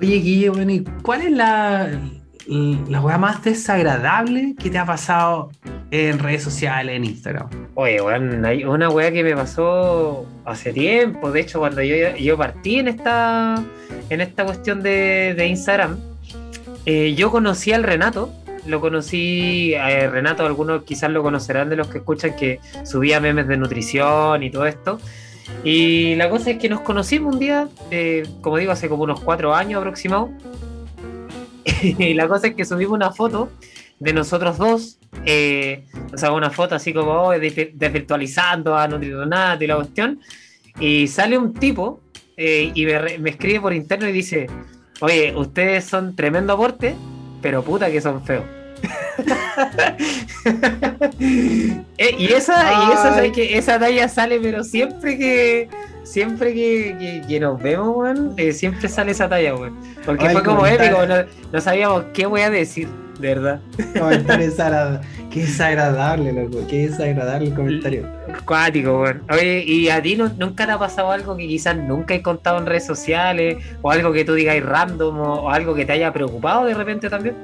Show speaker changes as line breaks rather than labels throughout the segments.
Oye, Guille, bueno, ¿y cuál es la, la weá más desagradable que te ha pasado en redes sociales, en Instagram?
Oye, bueno, hay una weá que me pasó hace tiempo. De hecho, cuando yo, yo partí en esta, en esta cuestión de, Instagram, eh, yo conocí al Renato. Lo conocí, eh, Renato, algunos quizás lo conocerán de los que escuchan, que subía memes de nutrición y todo esto. Y la cosa es que nos conocimos un día, eh, como digo, hace como unos cuatro años aproximado. y la cosa es que subimos una foto de nosotros dos, eh, o sea, una foto así como oh, de- desvirtualizando a Nutridonato y la cuestión. Y sale un tipo eh, y me escribe por interno y dice: Oye, ustedes son tremendo aporte, pero puta que son feos. Eh, y esa, y esa, ¿sabes
Ay.
qué? esa talla sale, pero siempre que siempre que, que- que nos vemos, weón, eh, siempre sale esa talla, weón. Porque
Ay,
fue como épico, no, no sabíamos qué voy a decir, de verdad.
Comentario desagrada- Qué desagradable, loco. Qué desagradable el comentario.
Cuático, weón. Oye, ¿y a ti no- nunca te ha pasado algo que quizás nunca he contado en redes sociales? O algo que tú digas random, o, o algo que te haya preocupado de repente también?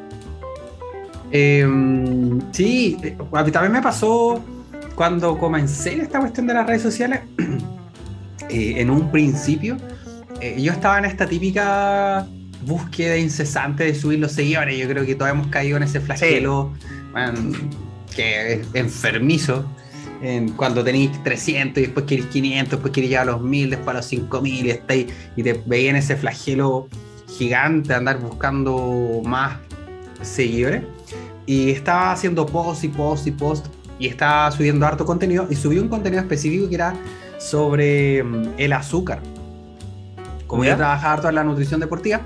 Eh, sí, eh, a mí también me pasó cuando comencé en esta cuestión de las redes sociales. eh, en un principio, eh, yo estaba en esta típica búsqueda incesante de subir los seguidores. Yo creo que todos hemos caído en ese flagelo man, que es enfermizo. En cuando tenéis 300 y después queréis 500, después queréis llegar a los 1000, después a los 5000 y, estáis, y te veis en ese flagelo gigante andar buscando más seguidores. Y estaba haciendo post y post y post y estaba subiendo harto contenido y subí un contenido específico que era sobre mm, el azúcar. Como
¿Ya?
yo trabajaba harto en la nutrición deportiva,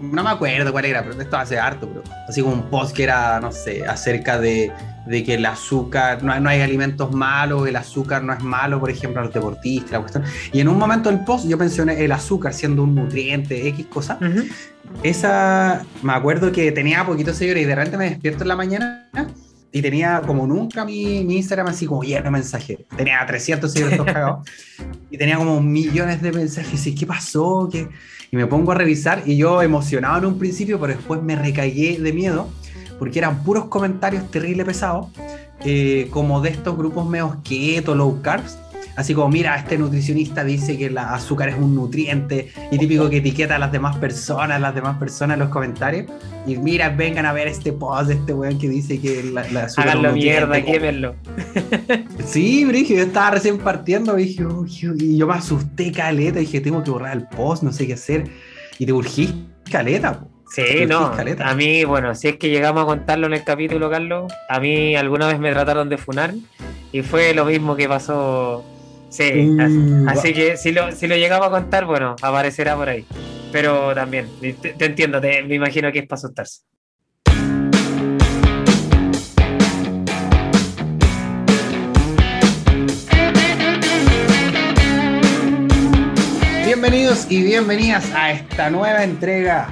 no me acuerdo cuál era, pero esto hace harto, pero así como un post que era, no sé, acerca de, de que el azúcar, no, hay- no hay alimentos malos, el azúcar no es malo, por ejemplo, a los deportistas, la cuestión. Y en un momento del post yo mencioné el azúcar siendo un nutriente, X cosa, esa, me acuerdo que tenía poquitos seguidores y de repente me despierto en la mañana y tenía como nunca mi, mi Instagram así como lleno de mensajes. Tenía 300 seguidores cagados y tenía como millones de mensajes. Y ¿qué pasó? ¿Qué? Y me pongo a revisar y yo emocionado en un principio, pero después me recagué de miedo porque eran puros comentarios terrible pesados, eh, como de estos grupos medios keto, low carbs. Así como, mira, este nutricionista dice que el azúcar es un nutriente y típico que etiqueta a las demás personas, las demás personas en los comentarios. Y mira, vengan a ver este post de este weón que dice que la, la azúcar es un
Háganlo mierda, quémenlo.
Sí, Brigio, yo estaba recién partiendo dije, uy, y yo me asusté caleta, dije, tengo que borrar el post, no sé qué hacer. Y te urgís caleta, po.
Sí, no. A mí, bueno, si es que llegamos a contarlo en el capítulo, Carlos, a mí alguna vez me trataron de funar y fue lo mismo que pasó. Sí,
Uh,
así, así que si lo, si lo llegamos a contar, bueno, aparecerá por ahí. Pero también, te, te entiendo, te- me imagino que es para asustarse.
Bienvenidos y bienvenidas a esta nueva entrega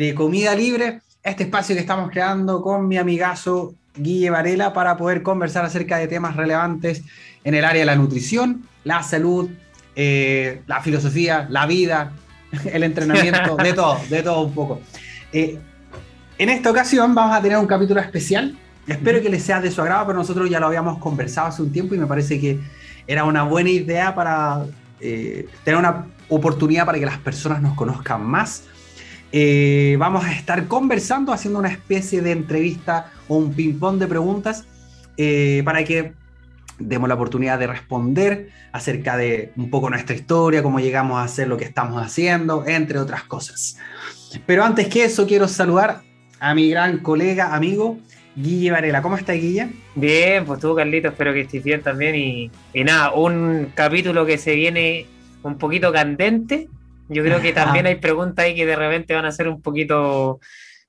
de Comida Libre, este espacio que estamos creando con mi amigazo Guille Varela para poder conversar acerca de temas relevantes en el área de la nutrición, la salud, eh, la filosofía, la vida, el entrenamiento, de todo, de todo un poco. Eh, en esta ocasión vamos a tener un capítulo especial. Espero que les sea de su agrado, pero nosotros ya lo habíamos conversado hace un tiempo y me parece que era una buena idea para eh, tener una oportunidad para que las personas nos conozcan más. Eh, vamos a estar conversando, haciendo una especie de entrevista o un ping-pong de preguntas eh, para que demos la oportunidad de responder acerca de un poco nuestra historia, cómo llegamos a hacer lo que estamos haciendo, entre otras cosas. Pero antes que eso, quiero saludar a mi gran colega, amigo, Guille Varela. ¿Cómo está, Guille?
Bien, pues tú, Carlito, espero que estés bien también. Y, y nada, un capítulo que se viene un poquito candente. Yo creo que también hay preguntas ahí que de repente van a ser un poquito,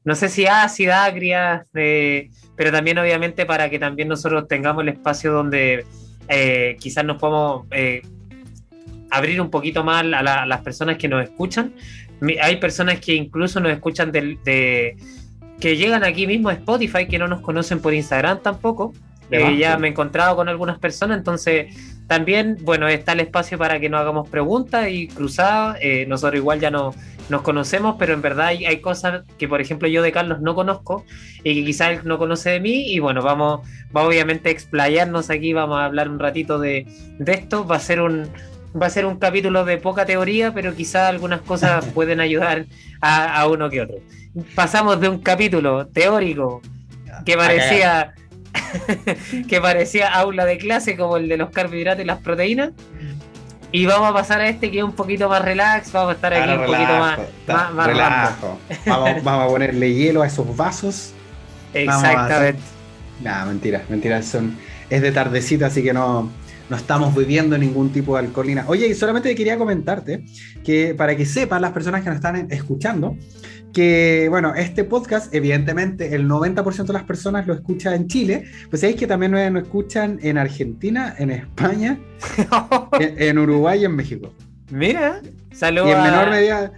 no sé si ácidas, agrias, eh, pero también obviamente para que también nosotros tengamos el espacio donde eh, quizás nos podamos eh, abrir un poquito más a, la- a las personas que nos escuchan. Hay personas que incluso nos escuchan del- de, que llegan aquí mismo a Spotify, que no nos conocen por Instagram tampoco.
De
Eh, ya
sí.
me he encontrado con algunas personas, entonces también, bueno, está el espacio para que nos hagamos preguntas y cruzadas. Eh, nosotros igual ya no, nos conocemos, pero en verdad hay, cosas que, por ejemplo, yo de Carlos no conozco y que quizás él no conoce de mí. Y bueno, vamos, vamos obviamente a explayarnos aquí, vamos a hablar un ratito de, de esto. Va a ser un, va a ser un capítulo de poca teoría, pero quizás algunas cosas pueden ayudar a, a, uno que otro. Pasamos de un capítulo teórico que parecía que parecía aula de clase como el de los carbohidratos y las proteínas. Y vamos a pasar a este que es un poquito más relax, vamos a estar aquí un poquito más, más,
relajo. Vamos, vamos, a ponerle hielo a esos vasos.
Exactamente.
Nada, mentira, mentira, son, es de tardecita, así que no, no estamos viviendo ningún tipo de alcoholina. Oye, y solamente quería comentarte que para que sepan las personas que nos están escuchando, que, bueno, este podcast, evidentemente, el 90% de las personas lo escucha en Chile, pues sabéis que también nos escuchan en Argentina, en España, en, Uruguay y en México.
Mira, saludos.
Y en menor medida,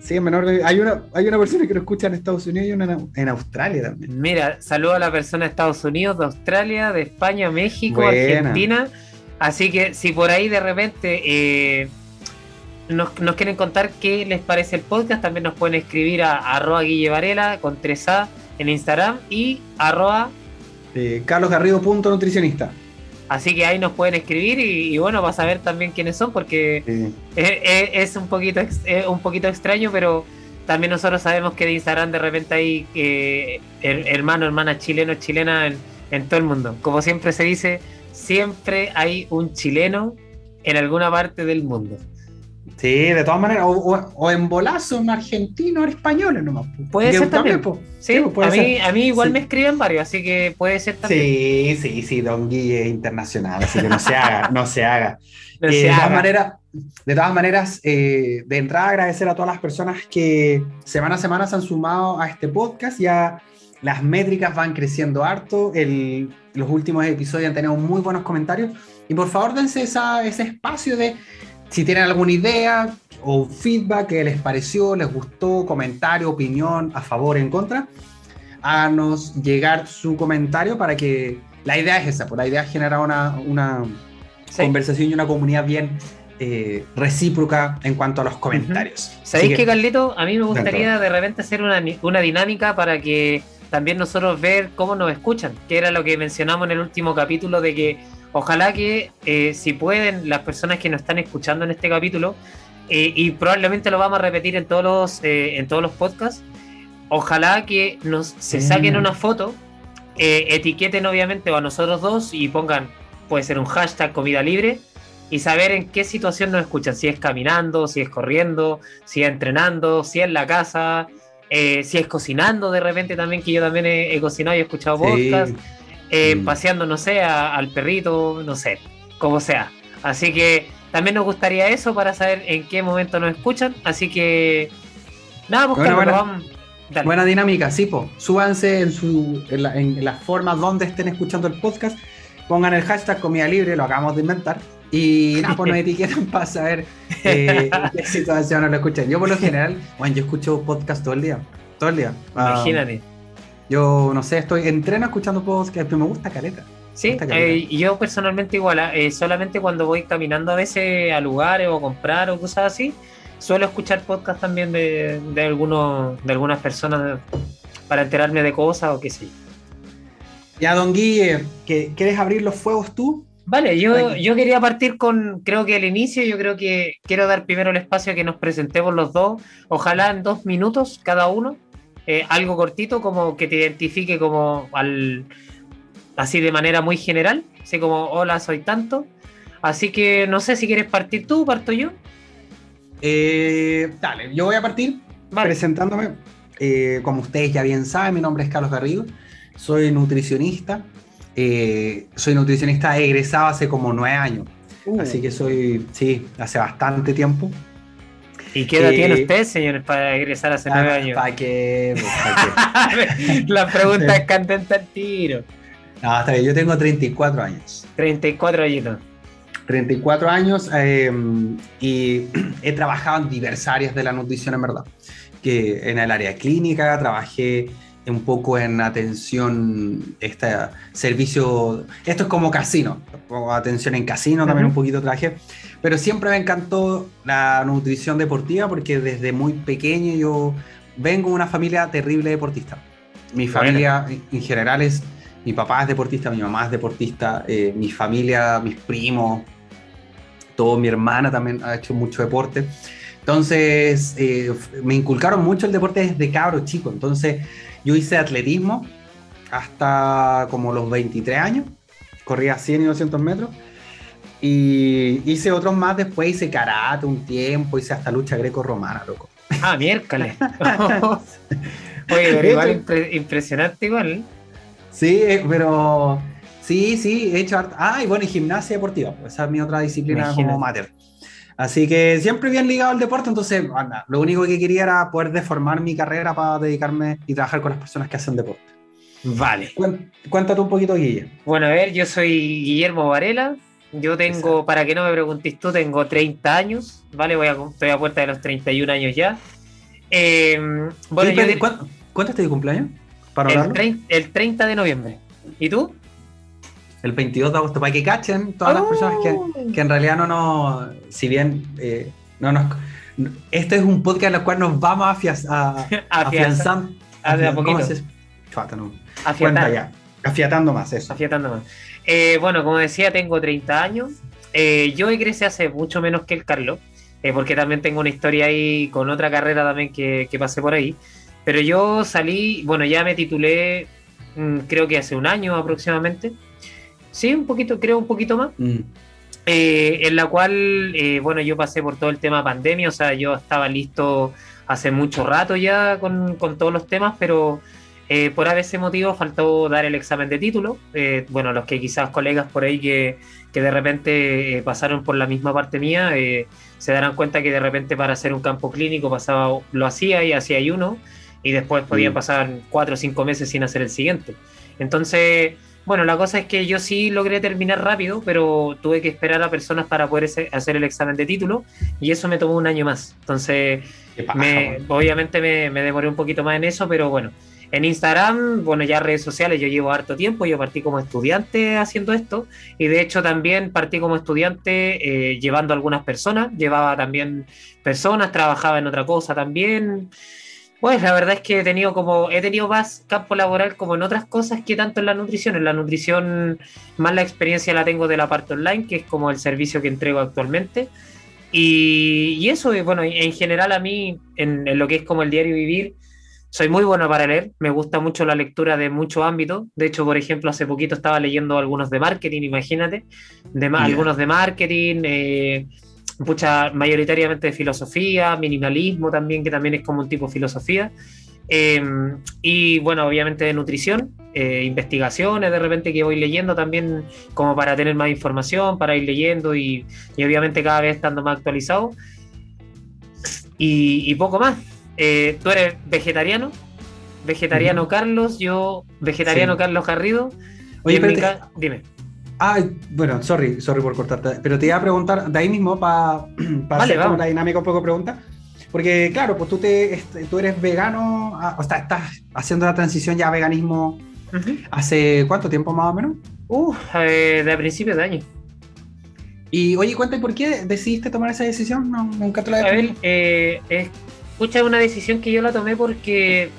sí, en menor medida, hay una, hay una persona que lo escucha en Estados Unidos y una en, Australia también.
Mira, saludo a la persona de Estados Unidos, de Australia, de España, México, Argentina. Así que si por ahí de repente... Eh, nos, quieren contar qué les parece el podcast, también nos pueden escribir a, arroba Guille Varela con 3A en Instagram y arroba
eh, carlosgarrido.nutricionista.
Así que ahí nos pueden escribir y, bueno, vas a ver también quiénes son porque es, un, poquito, un poquito extraño, pero también nosotros sabemos que de Instagram de repente hay eh, hermano, hermana chileno, chilena en, en todo el mundo. Como siempre se dice, siempre hay un chileno en alguna parte del mundo.
Sí, de todas maneras, o, en bolazo, un argentino, español nomás.
Puede ser también. sí, a, mí, a mí igual me escriben varios, así que puede ser también.
Sí, sí, sí, Don Guille es internacional, así que no se haga, no se haga. Eh, de, Todas maneras, de todas maneras, eh, de entrada agradecer a todas las personas que semana a semana se han sumado a este podcast, ya las métricas van creciendo harto, el, los últimos episodios han tenido muy buenos comentarios, y por favor dense esa, ese espacio de si tienen alguna idea o feedback que les pareció, les gustó, comentario, opinión, a favor, en contra, háganos llegar su comentario para que la idea es esa, por pues la idea es generar una, una conversación y una comunidad bien eh, recíproca en cuanto a los comentarios.
¿Sabéis que, Carlito? A mí me gustaría de repente hacer una, una, dinámica para que también nosotros ver cómo nos escuchan, que era lo que mencionamos en el último capítulo de que Ojalá que eh, si pueden las personas que nos están escuchando en este capítulo, eh, y probablemente lo vamos a repetir en todos los, eh, en todos los podcasts, ojalá que nos se saquen una foto, etiqueten obviamente a nosotros dos y pongan, puede ser un hashtag comida libre, y saber en qué situación nos escuchan, si es caminando, si es corriendo, si es entrenando, si es en la casa, si es cocinando de repente también, que yo también he, cocinado y he escuchado podcasts. Eh, mm. paseando, no sé, al perrito, no sé, como sea. Así que también nos gustaría eso para saber en qué momento nos escuchan. Así que, nada, pues
buena, buena dinámica, sí, po. Súbanse en, su, en, la, en las formas donde estén escuchando el podcast. Pongan el hashtag comida libre, lo acabamos de inventar. Y nada, pues nos etiquetan para saber eh, qué situación lo escuchan. Yo por lo general, bueno, yo escucho podcast todo el día. Todo el día.
Imagínate.
Yo no sé, estoy entreno escuchando podcast, pero me gusta caleta.
Sí, eh, yo personalmente igual, ah, eh, solamente cuando voy caminando a veces a lugares o comprar o cosas así, suelo escuchar podcast también de, de, algunos, de algunas personas para enterarme de cosas o qué sé.
Ya, don Guille, ¿quieres abrir los fuegos tú?
Vale, yo, yo quería partir con, creo que el inicio, yo creo que quiero dar primero el espacio a que nos presentemos los dos, ojalá en dos minutos cada uno, eh, algo cortito como que te identifique como al así de manera muy general, así como hola soy tanto. Así que no sé si quieres partir tú, parto yo.
Eh, dale, yo voy a partir presentándome. Eh, como ustedes ya bien saben, mi nombre es Carlos Garrido, soy nutricionista. soy nutricionista egresado hace como nueve años. Uh. Así que soy, sí, hace bastante tiempo.
¿Y qué edad tiene usted, señor, para egresar hace nueve años?
¿Para qué?
La pregunta es candente al tiro.
No, está bien, yo tengo 34 años.
34 añitos.
34 años em, y he trabajado en diversas áreas de la nutrición, en verdad. Que en el área clínica trabajé un poco en atención, este servicio, esto es como casino, atención en casino, también un poquito traje, pero siempre me encantó la nutrición deportiva porque desde muy pequeño yo vengo de una familia terrible deportista. Mi familia en general es, mi papá es deportista, mi mamá es deportista, eh, mi familia, mis primos, todo, mi hermana también ha hecho mucho deporte. Entonces, eh, me inculcaron mucho el deporte desde cabro chico. Entonces, yo hice atletismo hasta como los 23 años. Corría 100 y 200 metros. Y hice otros más después. Hice karate un tiempo. Hice hasta lucha greco-romana, loco.
Ah, miércoles. Oye, pero igual impresionante igual.
Sí, eh, pero... Sí, sí, he hecho... Ah, y bueno, y gimnasia deportiva. Pues esa es mi otra disciplina como amateur. Así que siempre bien ligado al deporte, entonces lo único que quería era poder deformar mi carrera para dedicarme y trabajar con las personas que hacen deporte.
Vale.
Cuéntate un poquito, Guille.
Bueno, a ver, yo soy Guillermo Varela. Yo tengo, para que no me preguntes tú, tengo 30 años, ¿vale? Voy a, estoy a puerta de los 31 años ya.
Eh, bueno, ¿Cuánto, estás de cumpleaños?
Para el, el 30 de noviembre. ¿Y tú?
el 22 de agosto, para que cachen todas las personas que, oh. que, en realidad no nos, si bien eh, no nos... Este es un podcast en el cual nos vamos a, afianzar.
A, de a poquito.
¿Cómo ya. Afiatando más, eso.
Afiatando más. Eh, bueno, como decía, tengo 30 años. Eh, yo egresé hace mucho menos que el Carlos, porque también tengo una historia ahí con otra carrera también que, que pasé por ahí. Pero yo salí, bueno, ya me titulé, mm, creo que hace un año aproximadamente. Sí, un poquito, creo un poquito más. Mm. Eh, en la cual, eh, bueno, yo pasé por todo el tema pandemia, o sea, yo estaba listo hace mucho rato ya con, todos los temas, pero eh, por ese motivo faltó dar el examen de título. bueno, los que quizás colegas por ahí que, que de repente pasaron por la misma parte mía, se darán cuenta que de repente para hacer un campo clínico pasaba, lo hacía y hacía y uno, y después podían mm. pasar cuatro o cinco meses sin hacer el siguiente. Entonces bueno, la cosa es que yo sí logré terminar rápido, pero tuve que esperar a personas para poder hacer el examen de título y eso me tomó un año más. Entonces, obviamente me, demoré un poquito más en eso, pero bueno, en Instagram, bueno, ya redes sociales, yo llevo harto tiempo, yo partí como estudiante haciendo esto y de hecho también partí como estudiante eh, llevando algunas personas, llevaba también personas, trabajaba en otra cosa también. Pues la verdad es que he tenido como, he tenido más campo laboral como en otras cosas que tanto en la nutrición. En la nutrición más la experiencia la tengo de la parte online, que es como el servicio que entrego actualmente. Y, eso, bueno, en general a mí, en, lo que es como el diario vivir, soy muy bueno para leer, me gusta mucho la lectura de muchos ámbitos. De hecho, por ejemplo, hace poquito estaba leyendo algunos de marketing, imagínate, de, algunos de marketing. Eh, mucha, mayoritariamente de filosofía, minimalismo también, que también es como un tipo de filosofía. Em, y bueno, obviamente de nutrición, eh, investigaciones de repente que voy leyendo también como para tener más información, para ir leyendo y, obviamente cada vez estando más actualizado. Y, poco más. Eh, ¿Tú eres vegetariano? Vegetariano Carlos, yo vegetariano Carlos Garrido.
Oye, dime. Ah, bueno, sorry, sorry por cortarte, pero te iba a preguntar de ahí mismo para hacer una dinámica un poco pregunta. Porque, claro, pues tú, te, este, tú eres vegano, ah, o sea, estás haciendo la transición ya a veganismo hace cuánto tiempo más o menos?
Uh, de principios de año.
Y oye, cuéntame por qué decidiste tomar esa decisión. No, nunca te la he
A ver, eh, escucha, una decisión que yo la tomé porque,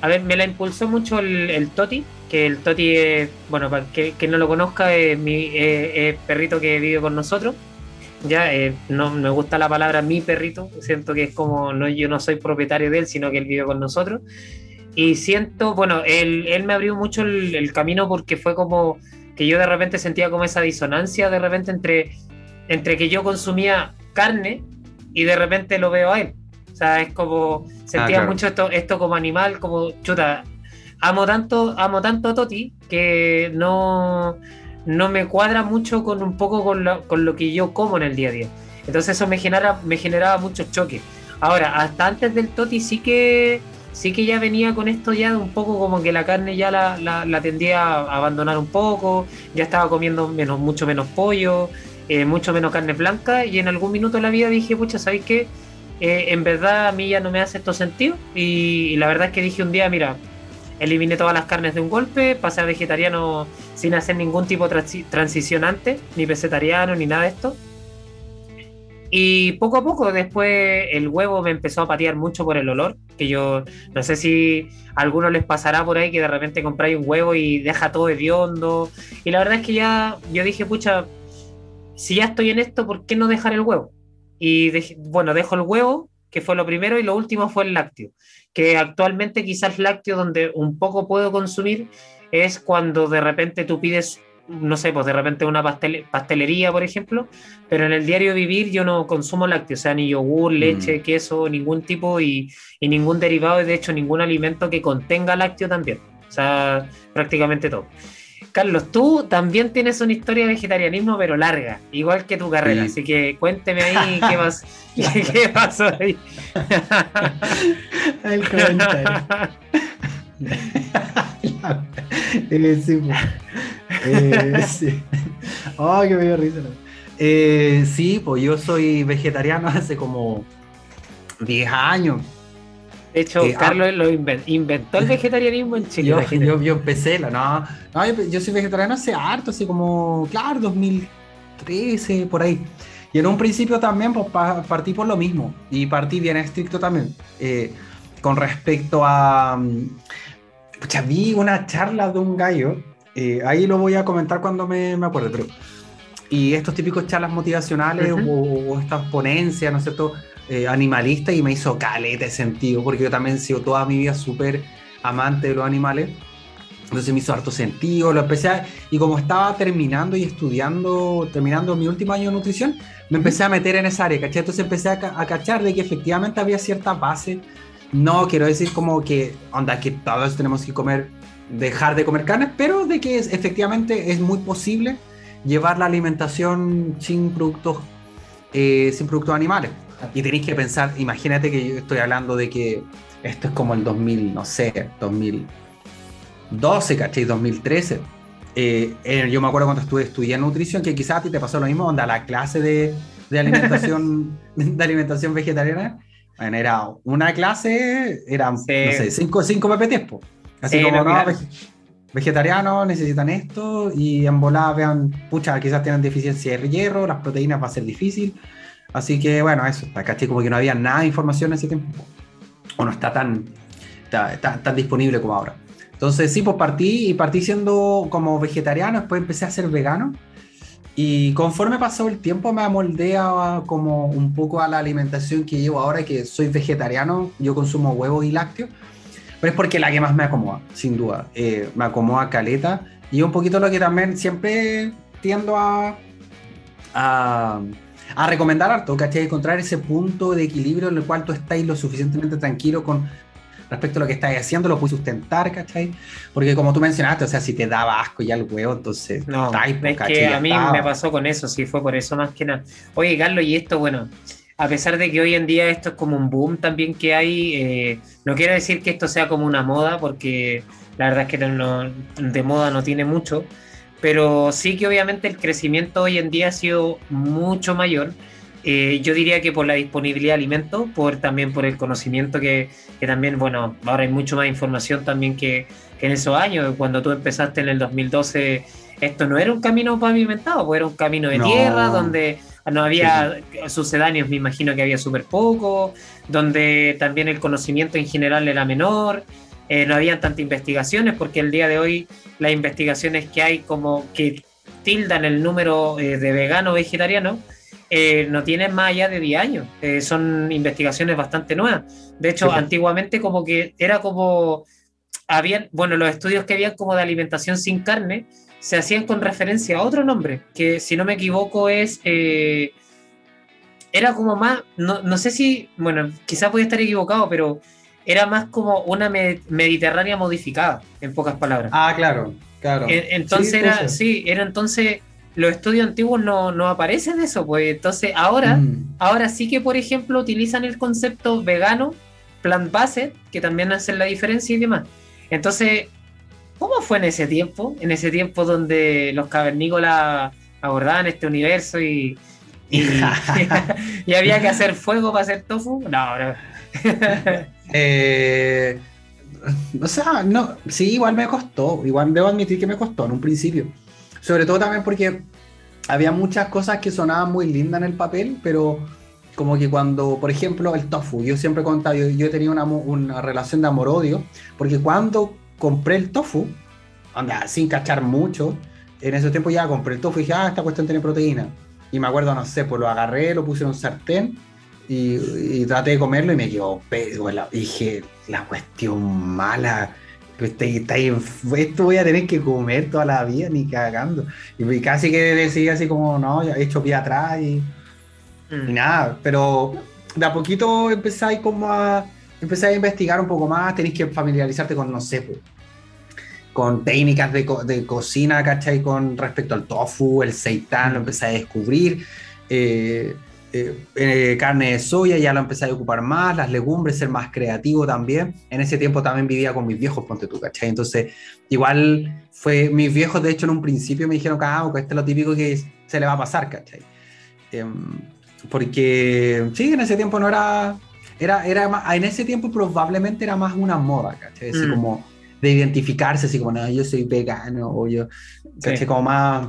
a ver, me la impulsó mucho el, el Toti, que el Toti es, bueno, para que, que no lo conozca, es mi perrito que vive con nosotros. Ya, eh, no me gusta la palabra mi perrito, siento que es como, no, yo no soy propietario de él, sino que él vive con nosotros. Y siento, bueno, él, él me abrió mucho el, camino porque fue como que yo de repente sentía como esa disonancia de repente entre, entre que yo consumía carne y de repente lo veo a él. O sea, es como, sentía ah, mucho esto, esto como animal, como chuta, amo tanto, amo tanto a Toti que no, no me cuadra mucho con un poco con lo, con lo que yo como en el día a día. Entonces eso me genera, me generaba muchos choques. Ahora, hasta antes del Toti sí que sí que ya venía con esto ya de un poco como que la carne ya la, la, tendía a abandonar un poco, ya estaba comiendo menos, mucho menos pollo, eh, mucho menos carne blanca y en algún minuto de la vida dije, pucha, ¿sabéis qué? Eh, en verdad a mí ya no me hace esto sentido y, la verdad es que dije un día, mira, eliminé todas las carnes de un golpe, pasé a vegetariano sin hacer ningún tipo de transición antes, ni vegetariano, ni nada de esto. Y poco a poco después el huevo me empezó a patear mucho por el olor, que yo no sé si a algunos les pasará por ahí que de repente compráis un huevo y deja todo hediondo. Y la verdad es que ya yo dije, pucha, si ya estoy en esto, ¿por qué no dejar el huevo? Y bueno, dejo el huevo, que fue lo primero, y lo último fue el lácteo, que actualmente quizás lácteo donde un poco puedo consumir es cuando de repente tú pides no sé, pues de repente una pastelería, por ejemplo, pero en el diario vivir yo no consumo lácteos, o sea, ni yogur, mm. leche, queso, ningún tipo y, ningún derivado, y de hecho ningún alimento que contenga lácteo también, o sea, prácticamente todo. Carlos, tú también tienes una historia de vegetarianismo, pero larga, igual que tu carrera, así que cuénteme ahí qué, más, qué, pasó ahí. el comentario.
Eh, sí. Oh, qué me risa. Eh, sí, pues yo soy vegetariano hace como 10 años.
De hecho, eh, Carlos lo inventó el vegetarianismo en Chile.
Yo, yo, empecé, no, no yo, soy vegetariano hace harto, así como, claro, 2013, por ahí. Y en un principio también pues, partí por lo mismo y partí bien estricto también. con respecto a... Mm, pucha, vi una charla de un gallo eh, ahí lo voy a comentar cuando me, me acuerde, pero... Y estos típicos charlas motivacionales o, estas ponencias, ¿no es cierto? Eh, animalistas y me hizo caleta de sentido, porque yo también he sido toda mi vida súper amante de los animales. Entonces me hizo harto sentido, lo empecé a, y como estaba terminando y estudiando, terminando mi último año de nutrición, me empecé a meter en esa área, ¿cachai? Entonces empecé a, a cachar de que efectivamente había cierta base. No quiero decir como que, onda, que todos tenemos que comer dejar de comer carne, pero de que es, efectivamente es muy posible llevar la alimentación sin productos, eh, sin productos animales. Y tenéis que pensar, imagínate que yo estoy hablando de que esto es como el 2000, no sé, 2012, ¿cachai? 2013. Eh, eh, yo me acuerdo cuando estuve estudiando nutrición, que quizás a ti te pasó lo mismo, onda la clase de, de alimentación, de alimentación vegetariana, bueno, era una clase, eran, no sé, 5 PPTs, Así como, no, vegetarianos necesitan esto y en volada vean, pucha, quizás tienen deficiencia de hierro, las proteínas va a ser difícil. Así que bueno, eso, ¿cachai? Como que no había nada de información en ese tiempo. O no está tan, tan disponible como ahora. Entonces sí, pues partí y partí siendo como vegetariano, después empecé a ser vegano. Y conforme pasó el tiempo me amoldea como un poco a la alimentación que llevo ahora, que soy vegetariano, yo consumo huevos y lácteos pero es porque la que más me acomoda, sin duda. Eh, me acomoda caleta y un poquito lo que también siempre tiendo a, a, a recomendar harto, ¿cachai? Encontrar ese punto de equilibrio en el cual tú estáis lo suficientemente tranquilo con respecto a lo que estáis haciendo, lo puedes sustentar, ¿cachai? Porque como tú mencionaste, o sea, si te daba asco ya el huevo, entonces
no, estáis, es que a mí me pasó con eso, sí, fue por eso más que nada. Oye, Carlos, y esto, bueno, a pesar de que hoy en día esto es como un boom también que hay, eh, no quiero decir que esto sea como una moda, porque la verdad es que de moda no tiene mucho, pero sí que obviamente el crecimiento hoy en día ha sido mucho mayor. Eh, yo diría que por la disponibilidad de alimentos, por, también por el conocimiento que, que, también, bueno, ahora hay mucho más información también que, que, en esos años, cuando tú empezaste en el 2012, esto no era un camino pavimentado, pues era un camino de tierra donde no había sucedáneos, me imagino que había súper poco, donde también el conocimiento en general era menor, eh, no habían tantas investigaciones, porque el día de hoy las investigaciones que hay como que tildan el número eh, de veganos vegetarianos, eh, no tienen más allá de 10 años, son investigaciones bastante nuevas. De hecho, antiguamente como que era como, habían, bueno, los estudios que habían como de alimentación sin carne, se hacían con referencia a otro nombre, que si no me equivoco es... Eh, era como más, no, no, sé si, bueno, quizás podía estar equivocado, pero era más como una mediterránea modificada, en pocas palabras.
Ah, claro, claro.
entonces era, sí, era entonces, los estudios antiguos no, no aparecen eso, pues entonces ahora, mm. ahora sí que, por ejemplo, utilizan el concepto vegano, plant-based, que también hacen la diferencia y demás. Entonces, ¿Cómo fue en ese tiempo? En ese tiempo donde los cavernícolas abordaban este universo y, y, había que hacer fuego para hacer tofu. No, no.
Eh, O sea, no, sí, igual me costó, igual debo admitir que me costó en un principio. Sobre todo también porque había muchas cosas que sonaban muy lindas en el papel, pero como que cuando, por ejemplo, el tofu, yo siempre he contado, yo, yo tenido una, una relación de amor-odio, porque cuando compré el tofu, anda, sin cachar mucho, en ese tiempo ya compré el tofu y dije, ah, esta cuestión tiene proteína. Y me acuerdo, no sé, pues lo agarré, lo puse en un sartén y, traté de comerlo y me quedó dije, la cuestión mala. Esto voy a tener que comer toda la vida, ni cagando. Y casi que decía así como, no, he hecho pie atrás y, mm. nada. Pero de a poquito empezáis como a, empezáis a investigar un poco más, tenéis que familiarizarte con, no sé, con técnicas de, de, cocina, ¿cachai? Con respecto al tofu, el seitán, lo mm. empecé a descubrir. Eh, eh, eh, carne de soya, ya lo empecé a ocupar más, las legumbres, ser más creativo también. En ese tiempo también vivía con mis viejos, ponte tú, ¿cachai? Entonces, igual fue, mis viejos de hecho en un principio me dijeron que ah, este es lo típico que se le va a pasar, ¿cachai? Em, porque, sí, en ese tiempo no era, era, era más, en ese tiempo probablemente era más una moda, ¿cachai? Así mm. como de identificarse, así como, no, yo soy vegano, o yo, ¿cachai? Como más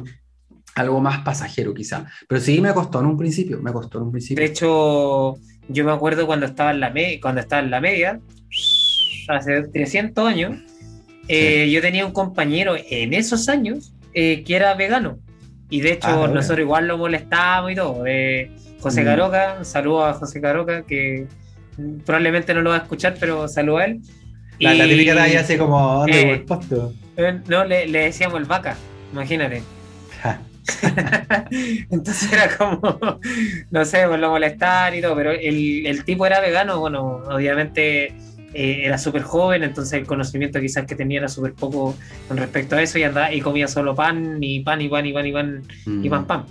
algo más pasajero quizá. Pero sí me costó en un principio, me costó en un principio.
De hecho, yo me acuerdo cuando estaba en la, cuando estaba en la media, hace 300 años, eh, yo tenía un compañero en esos años eh, que era vegano. Y de hecho, ah, nosotros igual lo molestábamos y todo. Eh, José mm. Caroca, un saludo a José Caroca, que probablemente no lo va a escuchar, pero saludo a él.
La, y, la típica así como,
No, le, le decíamos el vaca, imagínate. Entonces era como, no sé, por lo molestar y todo, pero el, tipo era vegano, bueno, obviamente eh, era súper joven, entonces el conocimiento quizás que tenía era súper poco con respecto a eso y andaba y comía solo pan y pan y pan y pan y pan y pan pan.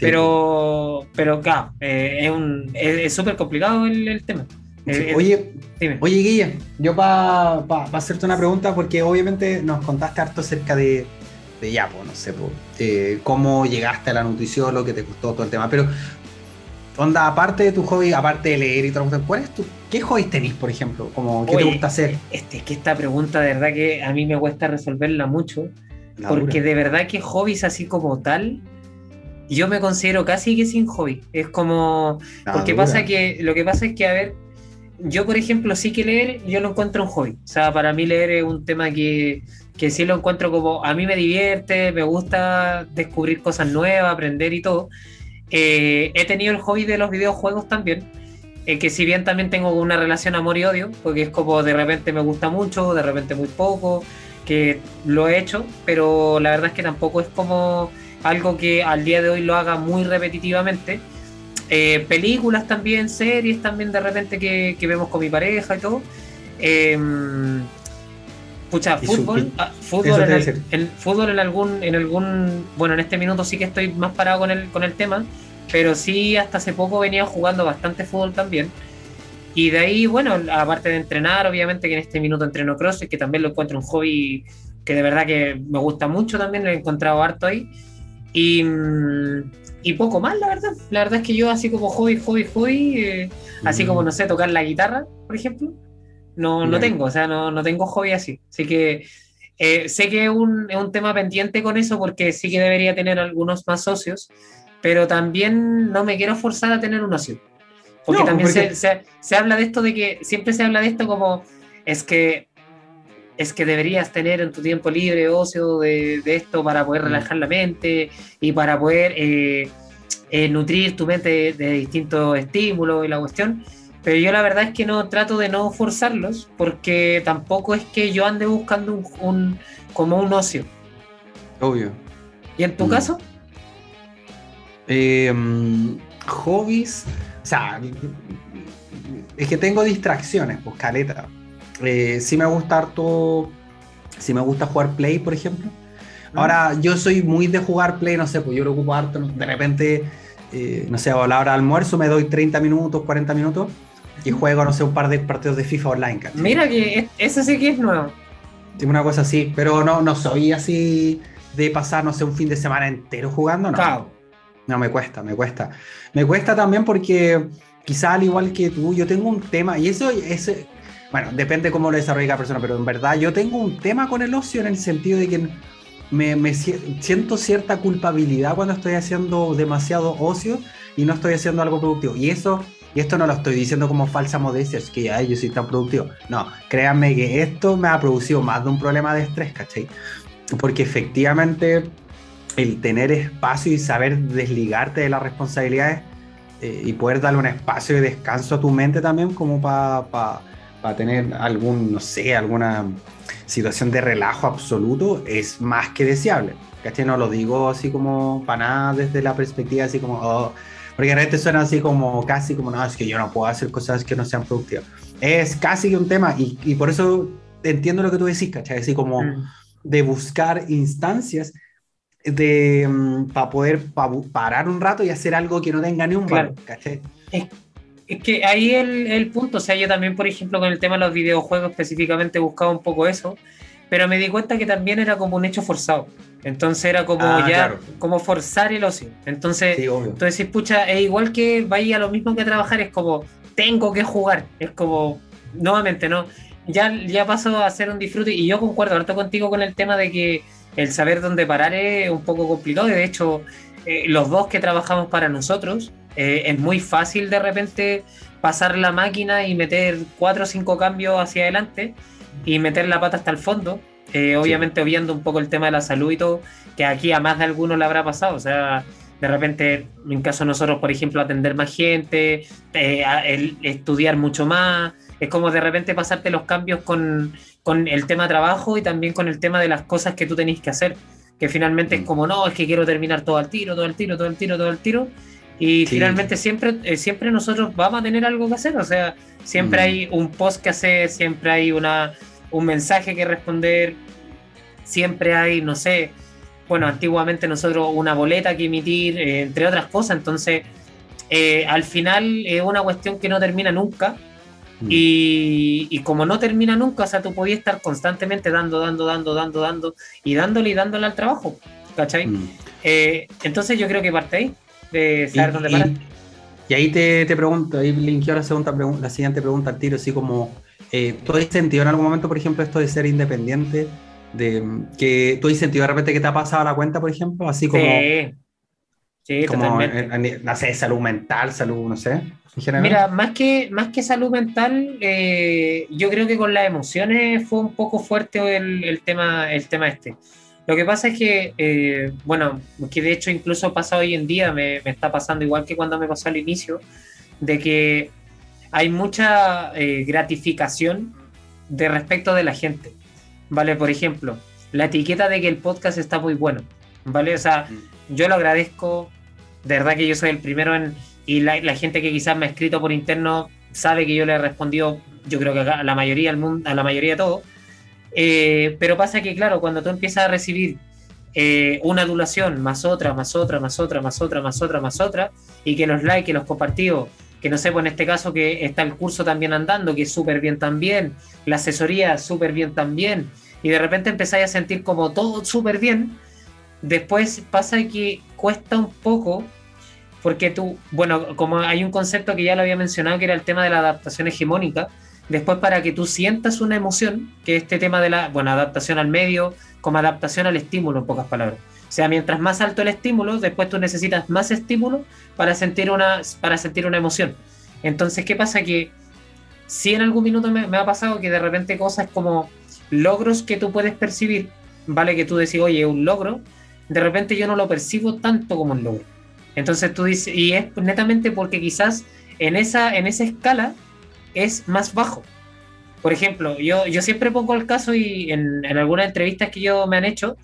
Pero, pero claro, eh, es súper complicado el, tema.
Eh, oye, oye, Guille, yo para hacerte una pregunta, porque obviamente nos contaste harto acerca de, de ya, pues, no sé, pues, cómo llegaste a la nutrición, lo que te costó todo el tema. Pero, onda, aparte de tu hobby, aparte de leer y todo, ¿cuál es tu, ¿qué hobbies tenés, por ejemplo? Como, ¿Qué te gusta hacer?
Este, que esta pregunta, de verdad que a mí me cuesta resolverla mucho, porque de verdad que hobbies así como tal, yo me considero casi que sin hobby. Es como, porque pasa que, lo que pasa es que, a ver, yo, por ejemplo, sí que leer, yo lo encuentro un hobby. O sea, para mí leer es un tema que, que sí lo encuentro como, a mí me divierte, me gusta descubrir cosas nuevas, aprender y todo. Eh, he tenido el hobby de los videojuegos también, eh, que si bien también tengo una relación amor y odio, porque es como de repente me gusta mucho, de repente muy poco, que lo he hecho, pero la verdad es que tampoco es como algo que al día de hoy lo haga muy repetitivamente. Eh, películas también, series también de repente que, que, vemos con mi pareja y todo. Pucha, fútbol, ah, fútbol, en, fútbol en algún, en algún, bueno, en este minuto sí que estoy más parado con el, con el tema, pero sí hasta hace poco venía jugando bastante fútbol también. Y de ahí, bueno, aparte de entrenar, obviamente que en este minuto entreno cross, que también lo encuentro un hobby que de verdad que me gusta mucho también, lo he encontrado harto ahí. Y, y poco más, la verdad. La verdad es que yo así como hobby, hobby, hobby, eh, así como, no sé, tocar la guitarra, por ejemplo no, no tengo, o sea, no, no tengo hobby así. Así que eh, sé que es un, es un, tema pendiente con eso porque sí que debería tener algunos más socios, pero también no me quiero forzar a tener un ocio. Porque también Se, se, se, habla de esto de que siempre se habla de esto como es que es que deberías tener en tu tiempo libre ocio de, de esto para poder mm. relajar la mente y para poder eh, eh, nutrir tu mente de, de distintos estímulos y la cuestión. Pero yo la verdad es que no trato de no forzarlos porque tampoco es que yo ande buscando un, como un ocio.
Obvio.
¿Y en tu mm. caso?
Em, hobbies, o sea, es que tengo distracciones, pues caleta. Eh, sí me gusta harto, sí me gusta jugar Play, por ejemplo. Mm. Ahora, yo soy muy de jugar Play, no sé, pues yo lo ocupo harto, de repente, eh, no sé, a la hora de almuerzo me doy 30 minutos, 40 minutos y juego, no sé, un par de partidos de FIFA online.
Mira que eso sí que es nuevo.
Una cosa así, pero no, no soy así de pasar, no sé, un fin de semana entero jugando, no. No, me cuesta, me cuesta. Me cuesta también porque quizá al igual que tú, yo tengo un tema, y eso es, bueno, depende cómo lo desarrolle cada persona, pero en verdad yo tengo un tema con el ocio en el sentido de que me, me siento cierta culpabilidad cuando estoy haciendo demasiado ocio y no estoy haciendo algo productivo. Y eso, esto no lo estoy diciendo como falsa modestia, es que ya yo soy tan productivo. No, créanme que esto me ha producido más de un problema de estrés, ¿cachai? Porque efectivamente el tener espacio y saber desligarte de las responsabilidades eh, y poder darle un espacio de descanso a tu mente también como para tener algún, no sé, alguna situación de relajo absoluto es más que deseable. ¿Cachai? No lo digo así como para nada desde la perspectiva así como, oh, porque realmente suena así como casi como, no, es que yo no puedo hacer cosas que no sean productivas. Es casi un tema y, y por eso entiendo lo que tú decís, ¿cachai? Así como mm. de buscar instancias de, mm, para poder parar un rato y hacer algo que no tenga ni un claro. ¿cachai?
Es, que ahí el, el punto, o sea, yo también, por ejemplo, con el tema de los videojuegos específicamente buscaba un poco eso, pero me di cuenta que también era como un hecho forzado. Entonces era como ah, ya, como forzar el ocio. Entonces, sí, tú decís, pucha, es igual que vaya a lo mismo que trabajar, es como, tengo que jugar. Es como, nuevamente, ¿no? Ya, ya paso a hacer un disfrute y yo concuerdo harto contigo con el tema de que el saber dónde parar es un poco complicado. De hecho, eh, los dos que trabajamos para nosotros, eh, es muy fácil de repente pasar la máquina y meter cuatro o cinco cambios hacia adelante y meter la pata hasta el fondo. Eh, obviamente obviando un poco el tema de la salud y todo, que aquí a más de alguno le habrá pasado. O sea, de repente, en caso de nosotros, por ejemplo, atender más gente, estudiar mucho más. Es como de repente pasarte los cambios con, con el tema trabajo y también con el tema de las cosas que tú tenéis que hacer. Que finalmente es mm. como, no, es que quiero terminar todo al tiro, todo al tiro, todo al tiro, todo al tiro. Y finalmente siempre, eh, siempre nosotros vamos a tener algo que hacer. O sea, siempre mm. hay un post que hacer, siempre hay una, un mensaje que responder, siempre hay, no sé, bueno, antiguamente nosotros una boleta que emitir, eh, entre otras cosas. Entonces, eh, al final es una cuestión que no termina nunca Mm. Y, como no termina nunca, o sea, tú podías estar constantemente dando, dando, dando, dando, dando y dándole y dándole al trabajo, ¿cachai? Mm. Eh, entonces yo creo que parte ahí, de saber dónde parar.
Y, ahí te, te, pregunto, ahí linkeo la, segunda la siguiente pregunta al tiro, así como, eh, ¿tú has sentido en algún momento, por ejemplo, esto de ser independiente? De, que tú has sentido de repente que te ha pasado la cuenta, por ejemplo, así como... Sí. Sí, como, no sé, salud mental, salud, no sé.
Mira, más que, más que salud mental, eh, yo creo que con las emociones fue un poco fuerte el, tema, el tema este. Lo que pasa es que, eh, bueno, que de hecho incluso pasa hoy en día, me, está pasando igual que cuando me pasó al inicio, de que hay mucha eh, gratificación de respecto de la gente. ¿Vale? Por ejemplo, la etiqueta de que el podcast está muy bueno. ¿Vale? O sea, mm. yo lo agradezco. De verdad que yo soy el primero en, y la, gente que quizás me ha escrito por interno sabe que yo le he respondido, yo creo que a la mayoría del mundo, a la mayoría de todo. Eh, pero pasa que, claro, cuando tú empiezas a recibir eh, una adulación, más otra, más otra, más otra, más otra, más otra, más otra, y que los likes, que los compartidos, que no sé, pues en este caso que está el curso también andando, que es súper bien también, la asesoría súper bien también, y de repente empezáis a sentir como todo súper bien, después pasa que cuesta un poco porque tú, bueno, como hay un concepto que ya lo había mencionado, que era el tema de la adaptación hegemónica, después para que tú sientas una emoción, que este tema de la, bueno, adaptación al medio, como adaptación al estímulo, en pocas palabras. O sea, mientras más alto el estímulo, después tú necesitas más estímulo para sentir una, para sentir una emoción. Entonces, ¿qué pasa? Que si en algún minuto me, me ha pasado que de repente cosas como logros que tú puedes percibir, vale que tú decís, oye, un logro, de repente yo no lo percibo tanto como un logro entonces tú dices, y es netamente porque quizás en esa, en esa escala es más bajo. Por ejemplo, yo, yo siempre pongo el caso y en, algunas entrevistas que yo me han hecho,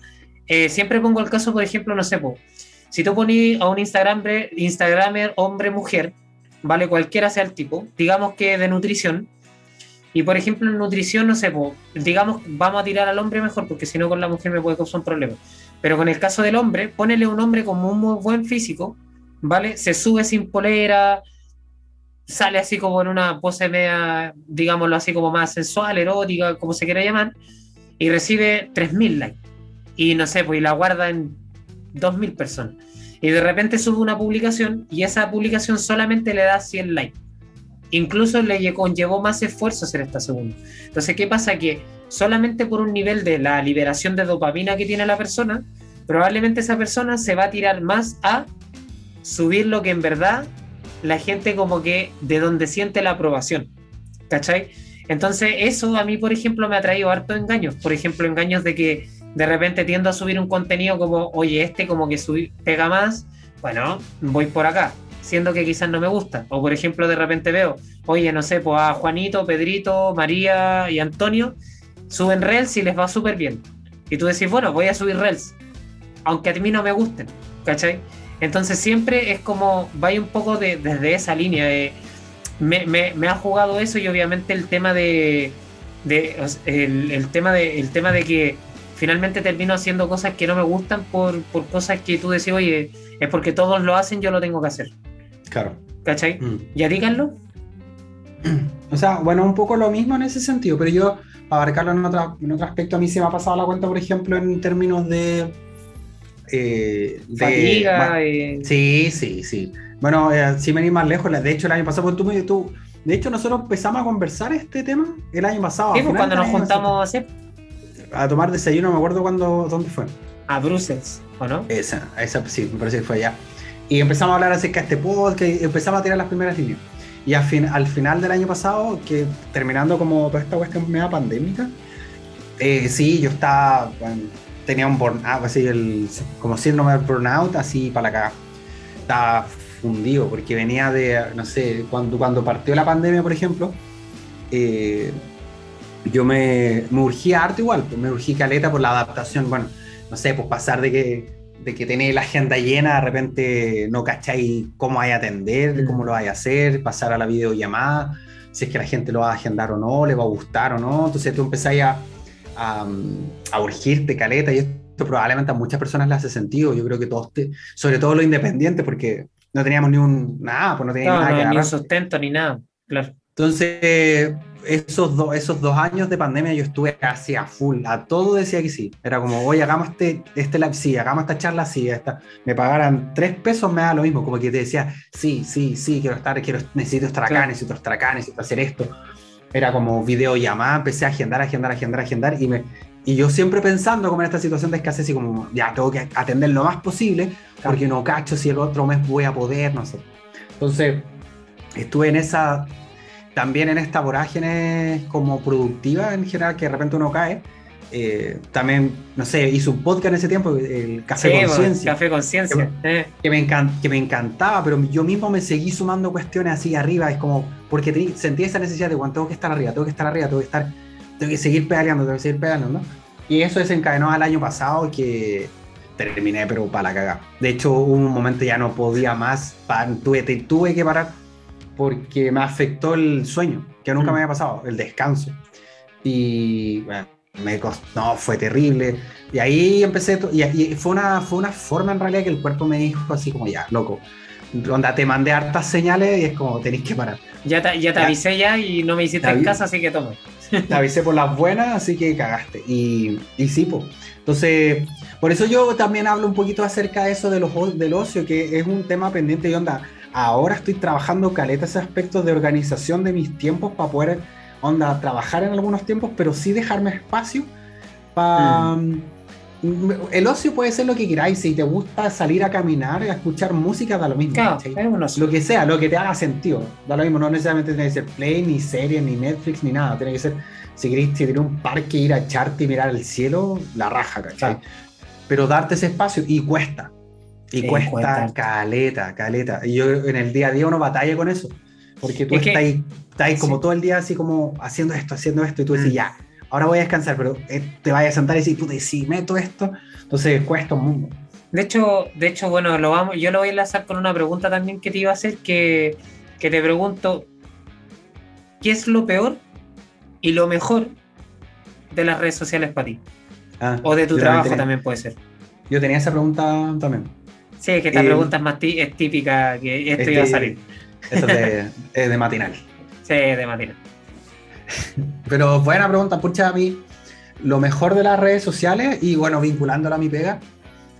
eh, siempre pongo el caso, por ejemplo, no sé, si tú pones a un Instagramer, Instagramer hombre-mujer, ¿vale? Cualquiera sea el tipo, digamos que de nutrición, y por ejemplo en nutrición, no sé, digamos, vamos a tirar al hombre mejor, porque si no con la mujer me puede causar un problema. Pero con el caso del hombre, ponele un hombre con un muy buen físico, ¿vale? Se sube sin polera, sale así como en una pose media, digámoslo así, como más sensual, erótica, como se quiera llamar, y recibe 3.000 likes. Y no sé, pues y la guarda en 2.000 personas. Y de repente sube una publicación y esa publicación solamente le da 100 likes. incluso le conllevó más esfuerzo hacer esta segunda. Entonces, ¿qué pasa? Que solamente por un nivel de la liberación de dopamina que tiene la persona, probablemente esa persona se va a tirar más a subir lo que en verdad la gente como que de donde siente la aprobación. ¿Cachai? Entonces eso a mí, por ejemplo, me ha traído harto engaños. Por ejemplo, engaños de que de repente tiendo a subir un contenido como, oye, este como que pega más, bueno, voy por acá, siendo que quizás no me gusta. O por ejemplo, de repente veo, oye, no sé, pues a Juanito, Pedrito, María y Antonio suben Reels y les va súper bien. Y tú decís, bueno, voy a subir Reels, aunque a mí no me gusten, ¿cachai? Entonces siempre es como, vaya un poco de, desde esa línea de... Me, me, ha jugado eso y obviamente el tema de, de el, tema de el tema de que finalmente termino haciendo cosas que no me gustan por, por cosas que tú decís, oye, es porque todos lo hacen, yo lo tengo que hacer.
Claro.
¿Cachai? Mm. ¿Ya díganlo?
O sea, bueno, un poco lo mismo en ese sentido, pero yo, abarcarlo en otro, en otro aspecto, a mí se me ha pasado la cuenta, por ejemplo, en términos de
eh, Fatiga.
Sí, sí, sí. Bueno, eh, si venís más lejos, de hecho el año pasado, pues, tú, tú, de hecho nosotros empezamos a conversar este tema el año pasado.
Sí, pues, cuando nos juntamos
a tomar desayuno, me acuerdo cuando, dónde fue.
A Brussels, ¿o no?
Esa, esa sí, me parece que fue allá. Y empezamos a hablar acerca de este podcast, y empezamos a tirar las primeras líneas. Y al, fin, al final del año pasado, que terminando como toda esta cuestión media pandémica, eh, sí, yo estaba, tenía un burnout, así el, como síndrome del burnout, así para acá. Estaba fundido porque venía de, no sé, cuando, cuando partió la pandemia, por ejemplo, eh, yo me, me urgía harto igual, pues, me urgí caleta por la adaptación, bueno, no sé, pues pasar de que, de que tenéis la agenda llena, de repente no cacháis cómo hay a atender, mm. cómo lo hay a hacer, pasar a la videollamada, si es que la gente lo va a agendar o no, le va a gustar o no, entonces tú empezáis a a, a urgirte, caleta, y esto probablemente a muchas personas le hace sentido. Yo creo que todos, sobre todo los independientes, porque no teníamos ni un nada, pues no teníamos nada
Ni sustento ni nada, claro.
Entonces, esos, dos esos dos años de pandemia yo estuve casi a full, a todo decía que sí. Era como, oye, hagamos este, este live, sí, hagamos esta charla, sí, esta. me pagaran tres pesos, me da lo mismo, como que te decía, sí, sí, sí, quiero estar, quiero, necesito estar acá, necesito estar acá, necesito hacer esto era como videollamada, empecé a agendar, agendar, agendar, agendar, y, me, y yo siempre pensando como en esta situación de escasez y como, ya, tengo que atender lo más posible, porque no cacho si el otro mes voy a poder, no sé. Entonces, estuve en esa, también en esta vorágine como productiva en general, que de repente uno cae, eh, también, no sé, hizo un podcast en ese tiempo, el Café Conciencia.
Café Conciencia.
Que, que, me que me encantaba, pero yo mismo me seguí sumando cuestiones así arriba, es como, porque sentí esa necesidad de, bueno, tengo que estar arriba, tengo que estar arriba, tengo que estar, tengo que seguir pedaleando, tengo que seguir pedaleando, ¿no? Y eso desencadenó al año pasado que terminé, pero para la cagada. De hecho, hubo un momento ya no podía más, tuve, tuve que parar porque me afectó el sueño, que nunca mm. me había pasado, el descanso. Y bueno, me costó, no, fue terrible. Y ahí empecé, y, fue, una, fue una forma en realidad que el cuerpo me dijo así como, ya, loco, onda, te mandé hartas señales y es como, tenéis que parar.
Ya te, ya te avisé ya y no me hiciste en casa, así que toma.
Te avisé por las buenas, así que cagaste. Y, y sí, pues. Entonces, por eso yo también hablo un poquito acerca de eso de los, del ocio, que es un tema pendiente y onda. Ahora estoy trabajando caleta ese aspecto de organización de mis tiempos para poder onda, trabajar en algunos tiempos, pero sí dejarme espacio para... Mm. El ocio puede ser lo que queráis, si te gusta salir a caminar, a escuchar música, da lo mismo. lo que sea, lo que te haga sentido, da lo mismo, no necesariamente tiene que ser play, ni serie, ni Netflix, ni nada, tiene que ser, si queréis si un parque, ir a echarte y mirar el cielo, la raja, ¿cachai? Pero darte ese espacio, y cuesta, y cuesta, caleta, caleta. Y yo en el día a día uno batalla con eso, porque tú estás ahí Estás ahí como todo el día así como haciendo esto, haciendo esto, y tú decís, mm. ya, ahora voy a descansar, pero eh, te vayas a sentar y decir, puta, si meto esto, entonces cuesta un mundo.
De hecho, de hecho, bueno, lo vamos, yo lo voy a enlazar con una pregunta también que te iba a hacer, que, que te pregunto, ¿qué es lo peor y lo mejor de las redes sociales para ti? Ah, o de tu trabajo también puede ser.
Yo tenía esa pregunta también.
Sí, que esta eh, pregunta es más es típica, que esto iba a salir.
Esto es de, de matinal.
Sí, de Matina.
Pero buena pregunta, pucha, a mí lo mejor de las redes sociales, y bueno, vinculándola a mi pega,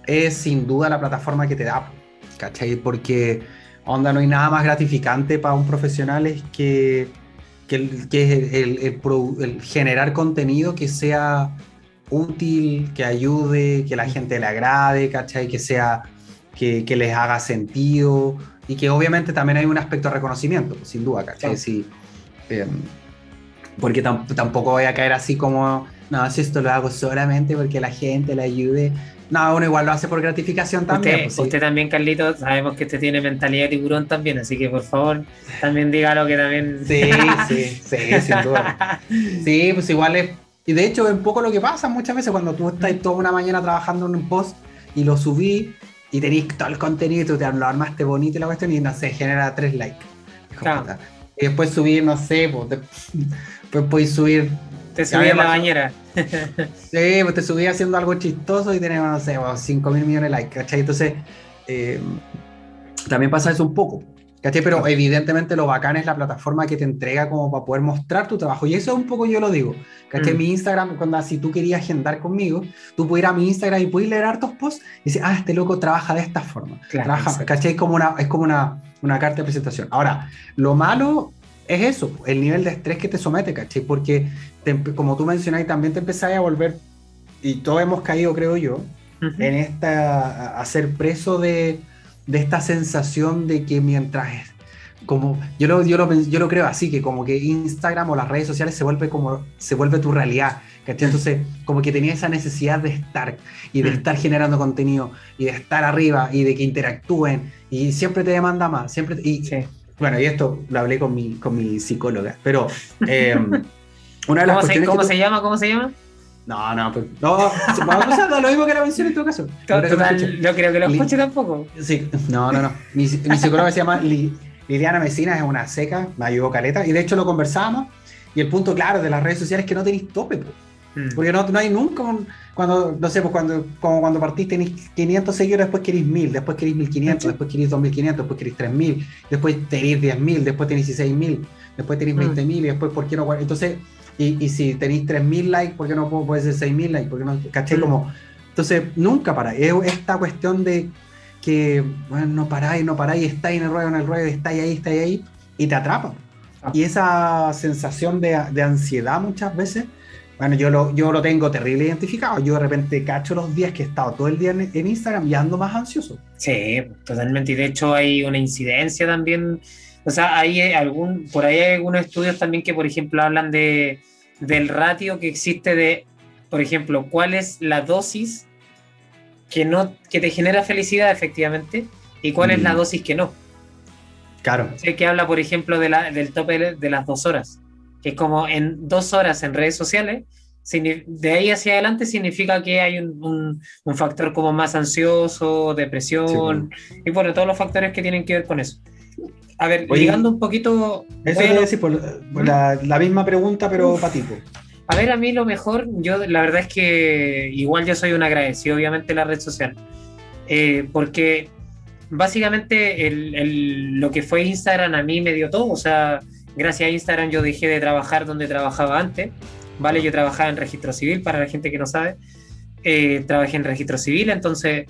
es sin duda la plataforma que te da, ¿cachai? Porque onda, no hay nada más gratificante para un profesional es que, que, que el, el, el, generar contenido que sea útil, que ayude, que la gente le agrade, ¿cachai? Que sea, que, que les haga sentido y que obviamente también hay un aspecto de reconocimiento, sin duda, ¿cachai? Sí. Eh, porque tampoco voy a caer así como, no, si esto lo hago solamente porque la gente le ayude. No, uno igual lo hace por gratificación también.
Usted, pues, usted también, Carlito, sabemos que usted tiene mentalidad de tiburón también, así que por favor, también dígalo que también.
Sí, sí, sí, sin duda. Sí, pues igual es. Y de hecho, es un poco lo que pasa muchas veces cuando tú estás toda una mañana trabajando en un post y lo subí y tenéis todo el contenido y tú te lo armaste bonito y la cuestión y no sé, genera tres likes. Claro. Y después subir, no sé, pues, pues puedes subir.
Te subí en la bañera.
sí, pues te subí haciendo algo chistoso y tenemos, no sé, 5 mil millones de likes, ¿cachai? Entonces, eh, también pasa eso un poco. ¿Cachai? Pero evidentemente lo bacán es la plataforma que te entrega como para poder mostrar tu trabajo. Y eso es un poco yo lo digo. ¿Cachai? Mm. Mi Instagram, cuando si tú querías agendar conmigo, tú puedes ir a mi Instagram y puedes leer hartos posts y decir, ah, este loco trabaja de esta forma. Claro, trabaja, ¿cachai? Es como, una, es como una, una carta de presentación. Ahora, lo malo es eso, el nivel de estrés que te somete, ¿cachai? Porque, como tú mencionas, también te empezás a volver, y todos hemos caído, creo yo, en esta, a ser preso de, de, esta sensación de que mientras, como, yo lo, yo, lo, yo lo creo así, que como que Instagram o las redes sociales se vuelve como, se vuelve tu realidad, ¿cachai? Entonces, como que tenía esa necesidad de estar, y de estar generando contenido, y de estar arriba, y de que interactúen, y siempre te demanda más, siempre, y, bueno, y esto lo hablé con mi, con mi psicóloga, pero eh,
una de las ¿Cómo, se, ¿cómo se llama? ¿Cómo se llama?
No, no, pues, no, vamos a lo mismo que la mención en todo caso.
Total, no creo que lo escuche tampoco.
Sí, no, no, no. Mi, mi psicóloga se llama Liliana Mesina, es una seca, me ayudó caleta, y de hecho lo conversábamos, y el punto claro de las redes sociales es que no tenéis tope, pues. porque no, no hay nunca un, cuando, no sé, pues cuando, como cuando partís tenéis 500 seguidores, después queréis 1000, después queréis 1500, después queréis 2500, después queréis 3000, después tenéis 10000, después tenéis 16000, después tenéis 20000 y después, ¿por qué no? Entonces, y, y si tenéis 3000 likes, ¿por qué no puede ser 6000 likes? ¿Por qué no? ¿Caché? Como, entonces, nunca para. Es esta cuestión de que, bueno, no paráis, no paráis, estáis en el ruedo, en el ruedo, estáis ahí, estáis ahí, y te atrapa. Ah. Y esa sensación de, de ansiedad muchas veces bueno, yo lo, yo lo tengo terrible identificado. Yo de repente cacho los días que he estado todo el día en, Instagram y ando más ansioso.
Sí, totalmente. Y de hecho hay una incidencia también. O sea, hay algún, por ahí hay algunos estudios también que, por ejemplo, hablan de, del ratio que existe de, por ejemplo, cuál es la dosis que, no, que te genera felicidad efectivamente y cuál es la mm. dosis que no.
Claro.
Sé que habla, por ejemplo, de la, del tope de las dos horas que es como en dos horas en redes sociales, de ahí hacia adelante significa que hay un, un, factor como más ansioso, depresión, y bueno, todos los factores que tienen que ver con eso. A ver, llegando un poquito...
Eso bueno, decir, por, la, la, misma pregunta, pero para ti.
A ver, a mí lo mejor, yo la verdad es que igual yo soy un agradecido, obviamente, la red social, eh, porque básicamente el, el, lo que fue Instagram a mí me dio todo, o sea, gracias a Instagram yo dejé de trabajar donde trabajaba antes, ¿vale? Yo trabajaba en registro civil, para la gente que no sabe, eh, trabajé en registro civil, entonces,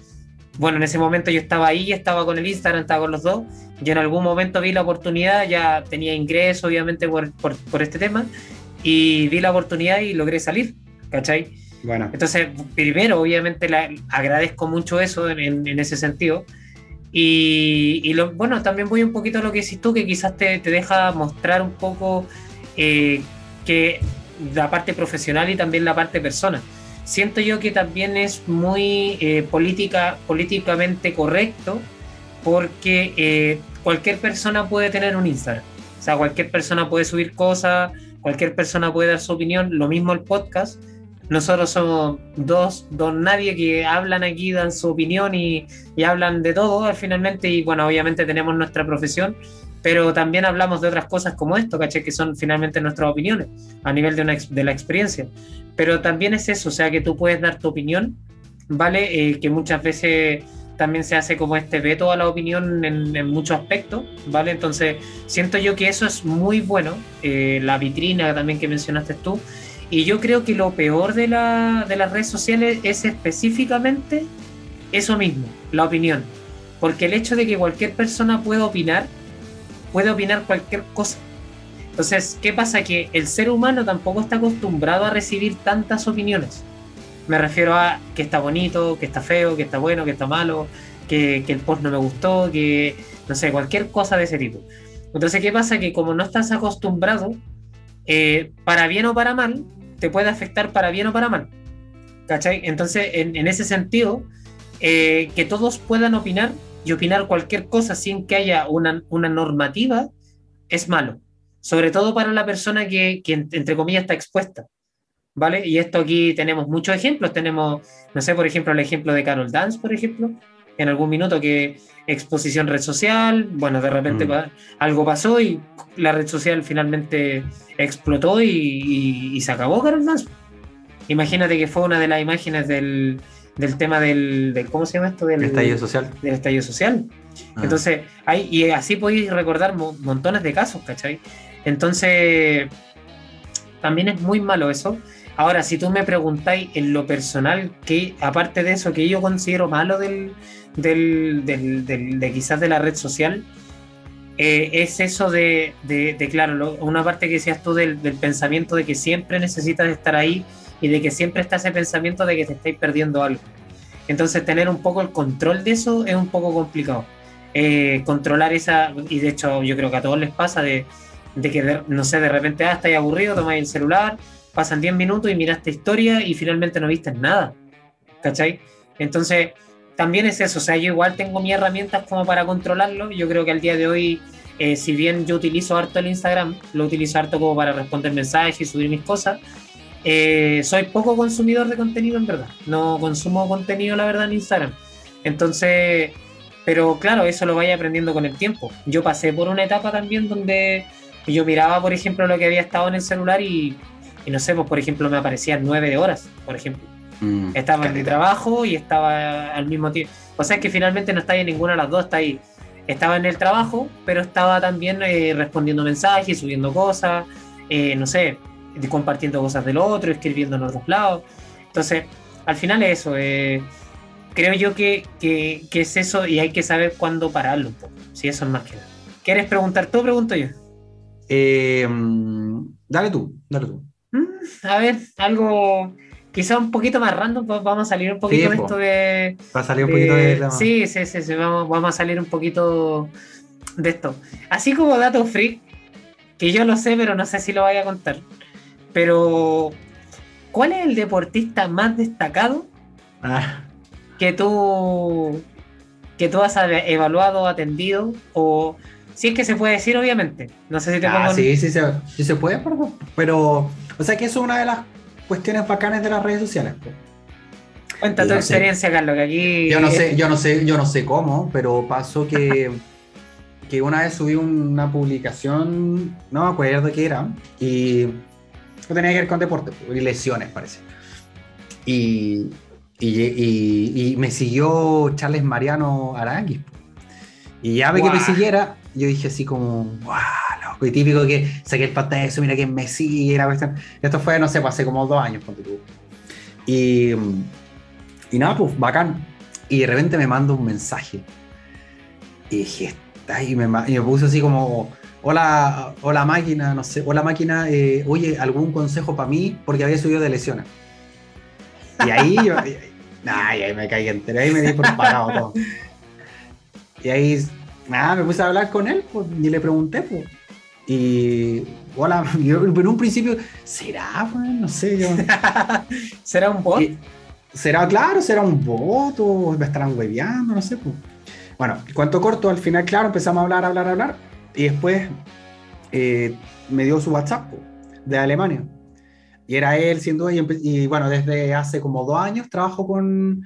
bueno, en ese momento yo estaba ahí, estaba con el Instagram, estaba con los dos, yo en algún momento vi la oportunidad, ya tenía ingreso, obviamente, por, por, este tema, y vi la oportunidad y logré salir, ¿cachai? Bueno. Entonces, primero, obviamente, agradezco mucho eso en, en ese sentido. Y, lo, bueno, también voy un poquito a lo que decís tú, que quizás te, te deja mostrar un poco eh, que la parte profesional y también la parte persona. Siento yo que también es muy eh, política, políticamente correcto porque eh, cualquier persona puede tener un Instagram. O sea, cualquier persona puede subir cosas, cualquier persona puede dar su opinión, lo mismo el podcast nosotros somos dos, dos nadie que hablan aquí, dan su opinión y, y hablan de todo finalmente. Y bueno, obviamente tenemos nuestra profesión, pero también hablamos de otras cosas como esto, ¿caché? Que son finalmente nuestras opiniones a nivel de, una, de la experiencia. Pero también es eso, o sea, que tú puedes dar tu opinión, ¿vale? Eh, que muchas veces también se hace como este veto a la opinión en, en muchos aspectos, ¿vale? Entonces, siento yo que eso es muy bueno. Eh, la vitrina también que mencionaste tú y yo creo que lo peor de, la, de las redes sociales es específicamente eso mismo, la opinión. Porque el hecho de que cualquier persona pueda opinar, puede opinar cualquier cosa. Entonces, ¿qué pasa? Que el ser humano tampoco está acostumbrado a recibir tantas opiniones. Me refiero a que está bonito, que está feo, que está bueno, que está malo, que, el post no me gustó, que no sé, cualquier cosa de ese tipo. Entonces, ¿qué pasa? Que como no estás acostumbrado, eh, para bien o para mal, te puede afectar para bien o para mal. ¿Cachai? Entonces, en, ese sentido, eh, que todos puedan opinar y opinar cualquier cosa sin que haya una, una normativa es malo. Sobre todo para la persona que, que, entre comillas, está expuesta. ¿Vale? Y esto aquí tenemos muchos ejemplos. Tenemos, no sé, por ejemplo, el ejemplo de Carol Dance, por ejemplo, en algún minuto que exposición red social, bueno, de repente mm. algo pasó y la red social finalmente explotó y, se acabó Carol Dance. Imagínate que fue una de las imágenes del, del tema del, ¿cómo se llama esto? Del
estallido social.
Del estallido social. Ah. Entonces, hay, y así podéis recordar montones de casos, ¿cachai? Entonces, también es muy malo eso. Ahora, si tú me preguntáis en lo personal, que aparte de eso que yo considero malo del, del, del, de quizás de la red social, eh, es eso de, de, claro, una parte que decías tú del, pensamiento de que siempre necesitas estar ahí y de que siempre está ese pensamiento de que te estáis perdiendo algo. Entonces tener un poco el control de eso es un poco complicado. Eh, controlar esa, y de hecho yo creo que a todos les pasa de, de que, no sé, de repente, ah, estáis aburrido, tomáis el celular, pasan 10 minutos y miraste historia y finalmente no viste nada. ¿Cachai? Entonces, también es eso, o sea, yo igual tengo mis herramientas como para controlarlo. Yo creo que al día de hoy, eh, si bien yo utilizo harto el Instagram, lo utilizo harto como para responder mensajes y subir mis cosas, eh, soy poco consumidor de contenido en verdad. No consumo contenido, la verdad, en Instagram. Entonces, pero claro, eso lo vaya aprendiendo con el tiempo. Yo pasé por una etapa también donde yo miraba, por ejemplo, lo que había estado en el celular y, y no sé, pues por ejemplo me aparecían nueve horas, por ejemplo Mm, estaba en mi trabajo y estaba al mismo tiempo. O sea, es que finalmente no está en ninguna de las dos, está ahí. Estaba en el trabajo, pero estaba también eh, respondiendo mensajes, subiendo cosas, eh, no sé, compartiendo cosas del otro, escribiendo en otros lados. Entonces, al final es eso. Eh, creo yo que, que, es eso y hay que saber cuándo pararlo un poco. Si eso es más que nada. ¿Quieres preguntar tú pregunto yo?
Mm, dale tú, dale tú.
Mm, a ver, algo quizá un poquito más random, vamos a salir un poquito de esto de.
Va a salir un poquito de.
sí, sí, sí, vamos, vamos, a salir un poquito de esto. Así como dato freak, que yo lo sé, pero no sé si lo vaya a contar. Pero, ¿cuál es el deportista más destacado ah. que tú que tú has evaluado, atendido o si es que se puede decir, obviamente. No sé si te
ah, Sí, sí, sí, se puede, pero, o sea que eso es una de las cuestiones bacanas de las redes sociales.
Cuenta tu experiencia, Carlos, que aquí.
Yo no sé, yo no sé, yo no sé cómo, pero pasó que, que una vez subí una publicación, no me acuerdo qué era, y tenía que ver con deporte, y lesiones parece. Y, y, me siguió Charles Mariano Aranguis. Y ya ve que me siguiera, yo dije así como, wow, loco, y típico que saqué el pata de eso, mira que me sigue, la cuestión. Esto fue, no sé, pues, hace como dos años, Y, y nada, pues bacán. Y de repente me manda un mensaje. Y dije, está y me, y me puse así como, hola, hola máquina, no sé, hola máquina, eh, oye, ¿algún consejo para mí? Porque había subido de lesiones. Y ahí, yo, ahí me caí entero, ahí me di por parado todo. Y ahí, nada, me puse a hablar con él pues, y le pregunté, pues. Y, hola, pero en un principio, ¿será? Pues, no sé, yo.
¿Será un bot?
¿Será, claro, será un bot o me estarán hueveando? No sé, pues. Bueno, cuanto corto, al final, claro, empezamos a hablar, hablar, hablar. Y después eh, me dio su WhatsApp de Alemania. Y era él, siendo y, y bueno, desde hace como dos años trabajo con,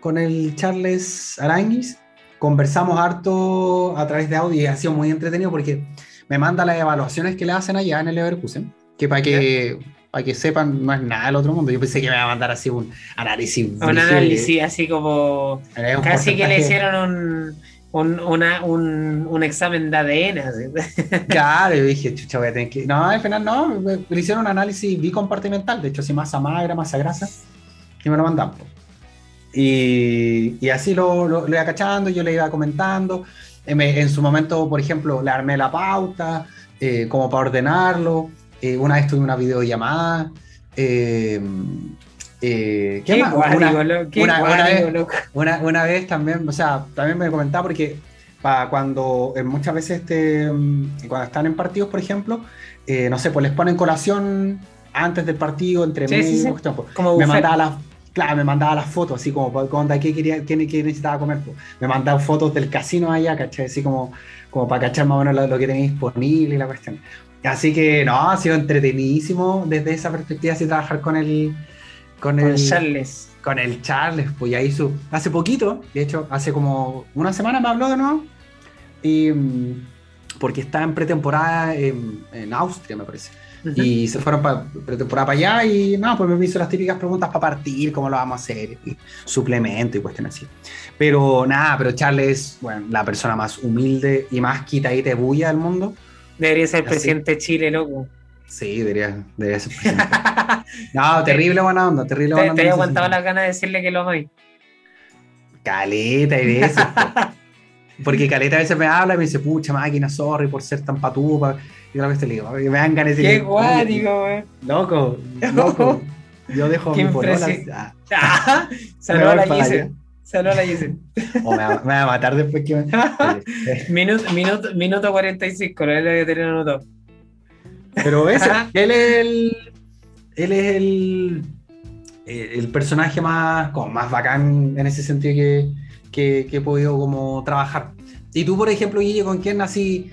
con el Charles Aranguis conversamos harto a través de audio y ha sido muy entretenido porque me manda las evaluaciones que le hacen allá en el Leverkusen, que para que, para que sepan no es nada del otro mundo. Yo pensé que me iba a mandar así un análisis.
Un análisis así como... Casi que le hicieron un, un, un, examen de ADN.
Claro, yo dije, chucha, voy a tener que. No, al final no, le hicieron un análisis bicompartimental, de hecho, así masa magra, masa grasa, y me lo mandan. Y, y así lo, lo, iba cachando, yo le iba comentando. En, en su momento, por ejemplo, le armé la pauta, eh, como para ordenarlo. Eh, una vez tuve una videollamada. Eh, eh, ¿Qué, más? Una, una, vez, también, o sea, también me comentaba porque para cuando muchas veces este, mm, cuando están en partidos, por ejemplo, no sé, pues les ponen colación antes del partido, entre medio, pues, me mandaba las Claro, me mandaba las fotos, así como, ¿qué, quería, qué, necesitaba comer? Pues. Me mandaba fotos del casino allá, ¿cachai? Así como, como para cachar más o menos lo, que tenía disponible y la cuestión. Así que, no, ha sido entretenidísimo desde esa perspectiva, así trabajar con el...
Con, el Charles.
Con el Charles, pues ya hizo... Hace poquito, de hecho, hace como una semana me habló de nuevo. Y, mm, porque está en pretemporada en, en Austria, me parece. Y se fueron para pretemporada para allá y nada, pues me hizo las típicas preguntas para partir, cómo lo vamos a hacer, suplemento y cuestiones así. Pero nada, pero Charles es bueno, la persona más humilde y más quitadita de bulla del mundo.
Debería ser presidente de Chile, loco.
Sí, debería, debería ser presidente. no, terrible buena onda, terrible buena
onda. Te, había aguantado las ganas de decirle que lo amáis.
Caleta y de Porque Caleta a veces me habla y me dice, pucha máquina, sorry por ser tan patupa. Y una vez te digo, me dan ganas de.
Qué guático,
güey. Loco, loco. Yo dejo mi polola.
Ah, Salud a la Gise. Salud a la Gise.
O me, va, a matar después que me.
minuto, minuto, minuto 45, no es lo que tenía anotado.
Pero eso, él es el. Él es el. El personaje más, como más bacán en ese sentido que, que, que he podido como trabajar. Y tú, por ejemplo, Guille, ¿con quién así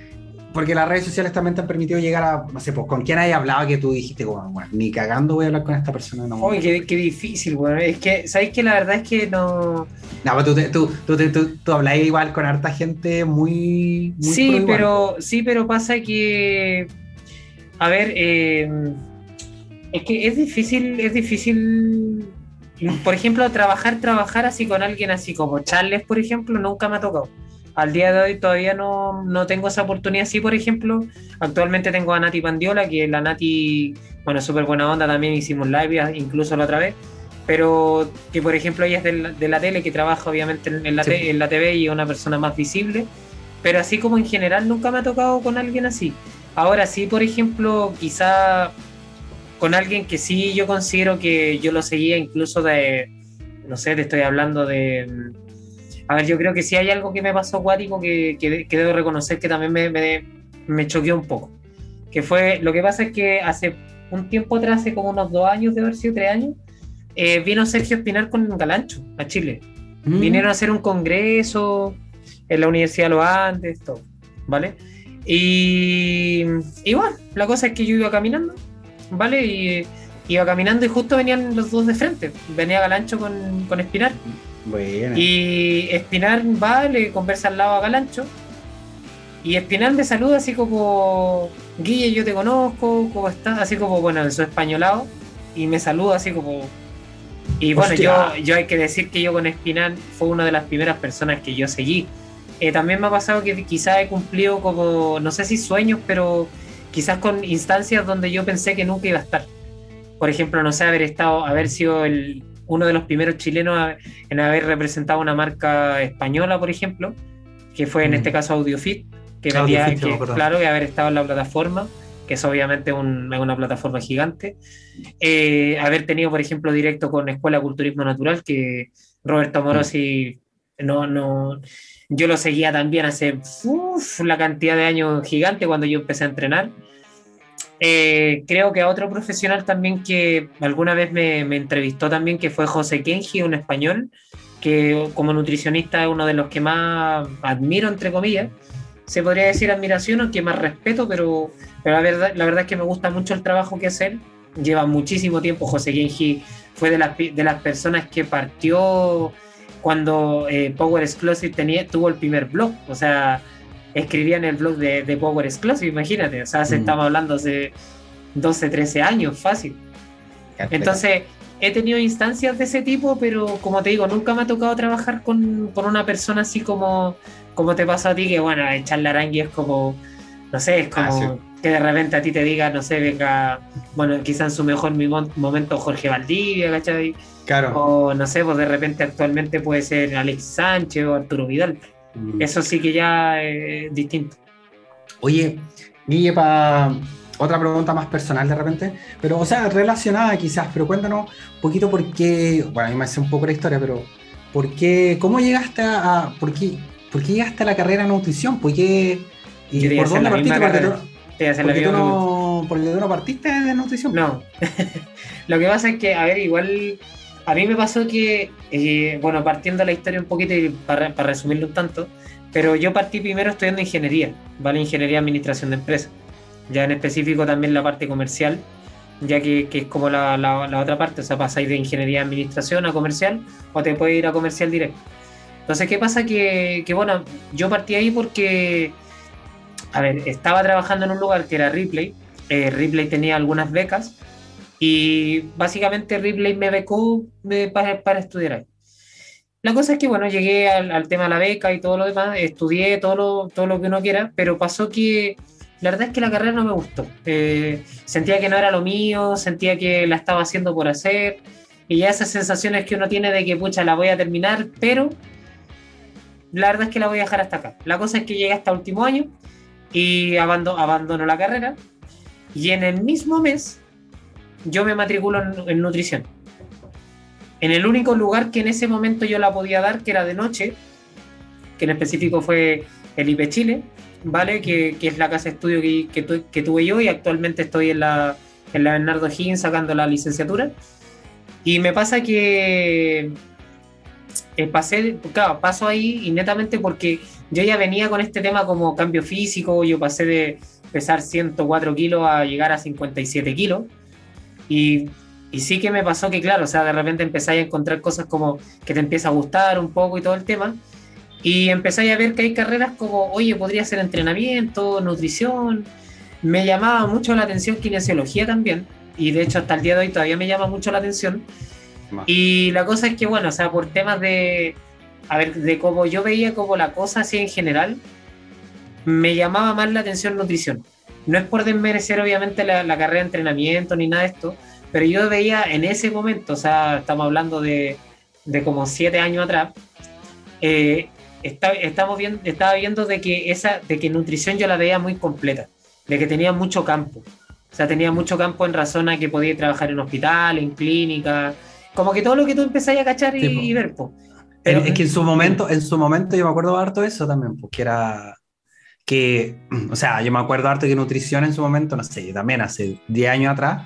porque las redes sociales también te han permitido llegar a, no sé, pues, con quién hay hablado que tú dijiste, bueno, ni cagando voy a hablar con esta persona. No,
Uy, qué, qué, difícil, bueno. Es que, ¿sabéis que la verdad es que no.
No, pero tú, tú, tú, tú, tú hablas igual con harta gente muy.
sí, pero, sí, pero pasa que. A ver, eh, es que es difícil, es difícil. Por ejemplo, trabajar, trabajar así con alguien así como Charles, por ejemplo, nunca me ha tocado al día de hoy todavía no, no, tengo esa oportunidad. Sí, por ejemplo, actualmente tengo a Nati Pandiola, que la Nati, bueno, súper buena onda, también hicimos live, incluso la otra vez, pero que por ejemplo ella es de la, de la tele, que trabaja obviamente en la, en la TV y es una persona más visible, pero así como en general nunca me ha tocado con alguien así. Ahora sí, por ejemplo, quizá con alguien que sí yo considero que yo lo seguía incluso de, no sé, te estoy hablando de a ver, yo creo que si hay algo que me pasó acuático que, que, debo reconocer que también me, me, me, choqueó un poco. Que fue, lo que pasa es que hace un tiempo atrás, hace como unos dos años, de haber sido tres años, eh, vino Sergio Espinar con Galancho a Chile. Mm. Vinieron a hacer un congreso en la Universidad de los Andes, todo, ¿vale? Y, y bueno, la cosa es que yo iba caminando, ¿vale? Y iba caminando y justo venían los dos de frente. Venía Galancho con, con Espinar. Y Espinar va, le conversa al lado a Galancho. Y Espinar me saluda así como, Guille, yo te conozco, ¿cómo estás? Así como, bueno, en su españolado. Y me saluda así como... Y bueno, yo, yo hay que decir que yo con Espinar fue una de las primeras personas que yo seguí. Eh, también me ha pasado que quizás he cumplido como, no sé si sueños, pero quizás con instancias donde yo pensé que nunca iba a estar. Por ejemplo, no sé, haber estado, haber sido el, uno de los primeros chilenos en haber representado una marca española, por ejemplo, que fue en este caso AudioFit, que, claro, que haber estado en la plataforma, que es obviamente una plataforma gigante. Eh, haber tenido, por ejemplo, directo con Escuela Culturismo Natural, que Roberto Morosi, no, no, yo lo seguía también hace la cantidad de años gigante cuando yo empecé a entrenar. Eh, creo que a otro profesional también que alguna vez me, entrevistó también, que fue José Kenji, un español, que como nutricionista es uno de los que más admiro, entre comillas. Se podría decir admiración o más respeto, pero, pero la, verdad, la verdad es que me gusta mucho el trabajo que hace Lleva muchísimo tiempo. José Kenji fue de las, de las personas que partió cuando eh, Power Exclusive tenía, tuvo el primer blog. O sea, escribía en el blog de, de Power Exclusive, imagínate, o sea, se mm. estamos hablando hace 12, 13 años, fácil. Entonces, he tenido instancias de ese tipo, pero como te digo, nunca me ha tocado trabajar con, con una persona así como, como te pasa a ti, que bueno, echar la arangui es como, no sé, es como, que de repente a ti te diga, no sé, venga, bueno, quizá en su mejor momento Jorge Valdivia, ¿cachai?
Claro.
O no sé, pues de repente actualmente puede ser Alex Sánchez o Arturo Vidal. Mm. Eso sí que ya es distinto.
Oye, Guille, para otra pregunta más personal de repente, pero, o sea, relacionada quizás, pero cuéntanos un poquito por qué, bueno, a mí me hace un poco la historia, pero ¿por qué, cómo llegaste a, por qué, por qué llegaste a la carrera de nutrición? ¿Por qué,
y por dónde partiste? Porque tú,
porque, tú no, porque tú no partiste de nutrición.
No, lo que pasa es que, a ver, igual a mí me pasó que, eh, bueno, partiendo la historia un poquito y para, para resumirlo un tanto, pero yo partí primero estudiando ingeniería, ¿vale? Ingeniería Administración de Empresas. Ya en específico también la parte comercial, ya que, que es como la, la, otra parte, o sea, pasáis de ingeniería administración a comercial o te puedes ir a comercial directo. Entonces, ¿qué pasa? Que, que, bueno, yo partí ahí porque, a ver, estaba trabajando en un lugar que era Ripley, eh, Ripley tenía algunas becas y básicamente Ripley me becó para, para estudiar ahí. La cosa es que, bueno, llegué al, tema de la beca y todo lo demás, estudié todo lo, todo lo que uno quiera, pero pasó que la verdad es que la carrera no me gustó. Eh, sentía que no era lo mío, sentía que la estaba haciendo por hacer, y ya esas sensaciones que uno tiene de que, pucha, la voy a terminar, pero la verdad es que la voy a dejar hasta acá. La cosa es que llegué hasta último año y abandono, abandono la carrera, y en el mismo mes yo me matriculo en nutrición en el único lugar que en ese momento yo la podía dar, que era de noche, que en específico fue el IP Chile, ¿vale? Que, es la casa de estudio que, tuve yo y actualmente estoy en la, en la Bernardo Higgins sacando la licenciatura. Y me pasa que eh, pasé, claro, paso ahí y netamente porque yo ya venía con este tema como cambio físico, yo pasé de pesar 104 kilos a llegar a 57 kilos. Y y sí que me pasó que, claro, o sea, de repente empezáis a encontrar cosas como que te empieza a gustar un poco y todo el tema. Y empezáis a ver que hay carreras como, oye, podría ser entrenamiento, nutrición. Me llamaba mucho la atención kinesiología también. Y de hecho, hasta el día de hoy todavía me llama mucho la atención. Y la cosa es que, bueno, o sea, por temas de, a ver, de cómo yo veía como la cosa así en general, me llamaba más la atención nutrición. No es por desmerecer, obviamente, la, la carrera de entrenamiento ni nada de esto, pero yo veía en ese momento, o sea, estamos hablando de, de como siete años atrás, eh, estamos viendo, estaba viendo de que, esa, de que nutrición yo la veía muy completa, de que tenía mucho campo. O sea, tenía mucho campo en razón a que podía trabajar en hospital, en clínica, como que todo lo que tú empezás a cachar y, ver.
Pero, es que en su momento, en su momento yo me acuerdo harto de eso también, porque era que, o sea, yo me acuerdo harto que nutrición en su momento, no sé, también hace 10 años atrás,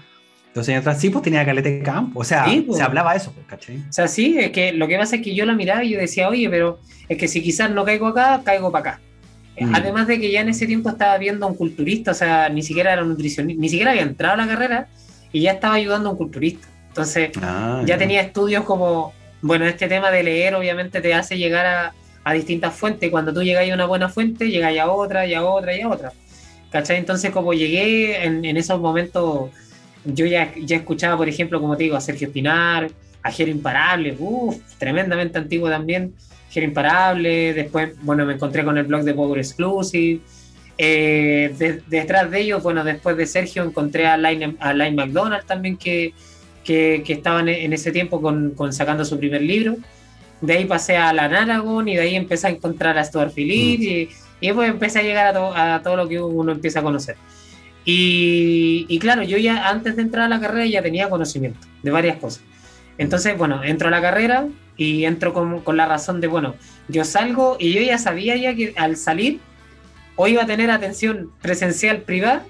entonces, años atrás sí, pues tenía caleta de campo. O sea,
pues.
se hablaba eso, pues, ¿cachai?
O sea, sí, es que lo que pasa es que yo la miraba y yo decía, oye, pero es que si quizás no caigo acá, caigo para acá. Mm. Además de que ya en ese tiempo estaba viendo a un culturista, o sea, ni siquiera era nutricionista, ni siquiera había entrado a la carrera y ya estaba ayudando a un culturista. Entonces, ah, ya, tenía estudios como, bueno, este tema de leer obviamente te hace llegar a, a distintas fuentes. Cuando tú llegas a una buena fuente, llegas a otra, y a otra, y a otra. ¿Cachai? Entonces, como llegué en, en esos momentos yo ya, ya escuchaba, por ejemplo, como te digo, a Sergio Espinar, a Jero Imparable, uff, tremendamente antiguo también, Jero Imparable, después, bueno, me encontré con el blog de Power Exclusive, eh, detrás de ellos, bueno, después de Sergio encontré a Line, a Line McDonald también que, que, que estaban en ese tiempo con, con, sacando su primer libro. De ahí pasé a la Naragon y de ahí empecé a encontrar a Stuart Phillips mm. y, y, después empecé a llegar a, a todo lo que uno empieza a conocer. Y, claro, yo ya antes de entrar a la carrera ya tenía conocimiento de varias cosas. Entonces, bueno, entro a la carrera y entro con, con, la razón de, bueno, yo salgo y yo ya sabía ya que al salir o iba a tener atención presencial privada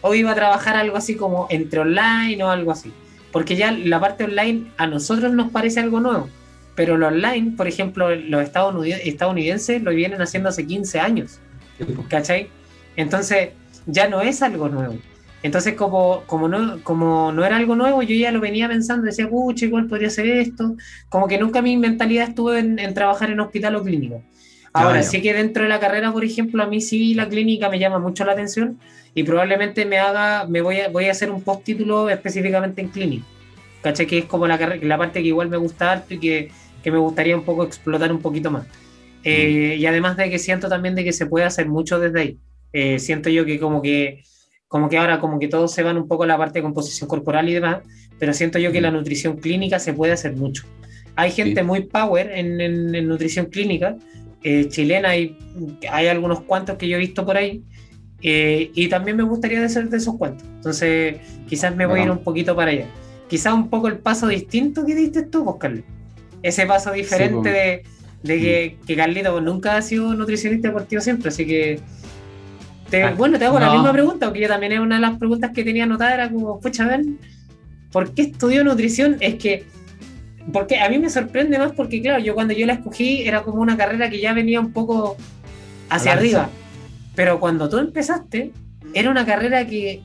o iba a trabajar algo así como entre online o algo así. Porque ya la parte online a nosotros nos parece algo nuevo, pero lo online, por ejemplo, los estadounidenses lo vienen haciendo hace 15 años. ¿Cachai? Entonces, ya no es algo nuevo. Entonces, como, como, no, como no era algo nuevo, yo ya lo venía pensando, decía, pucha, igual podría ser esto. Como que nunca mi mentalidad estuvo en, trabajar en hospital o clínica. Ahora, sí que dentro de la carrera, por ejemplo, a mí sí la clínica me llama mucho la atención y probablemente me haga, me voy a, voy a hacer un postítulo específicamente en clínica. ¿Caché? Que es como la, la parte que igual me gusta harto y que, que me gustaría un poco explotar un poquito más. Eh, mm. Y además de que siento también de que se puede hacer mucho desde ahí. Eh, siento yo que como que como que ahora como que todos se van un poco a la parte de composición corporal y demás, pero siento yo que la mm. nutrición clínica se puede hacer mucho. Hay gente muy power en, nutrición clínica, eh, chilena, hay, hay algunos cuantos que yo he visto por ahí, eh, y también me gustaría ser de esos cuantos. Entonces, quizás me voy a ir un poquito para allá. Quizás un poco el paso distinto que diste tú, Carlos. Ese paso diferente de, de, que, mm. que Carlito nunca ha sido nutricionista deportivo siempre, así que Ah, bueno, te hago la misma pregunta, porque yo también es una de las preguntas que tenía anotada, era como, pucha, a ver, ¿por qué estudió nutrición? Es que, porque a mí me sorprende más porque, claro, yo cuando yo la escogí era como una carrera que ya venía un poco hacia arriba, pero cuando tú empezaste, era una carrera que,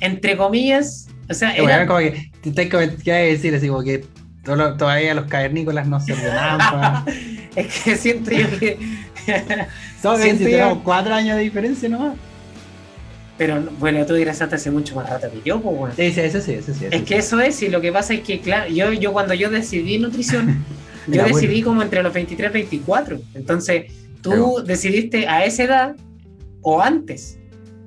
entre comillas, o sea,
era... como que, te que decir así como que todavía los cavernícolas no se ordenaban.
es que siento yo que
Son si tenemos cuatro años de diferencia nomás.
Pero bueno, tú dirás hasta hace mucho más rato que yo, pues bueno.
Sí, sí, eso sí, eso sí.
es que eso es, y lo que pasa es que, claro, yo, yo cuando yo decidí nutrición, yo decidí como entre los 23 y 24. Entonces, tú decidiste a esa edad o antes.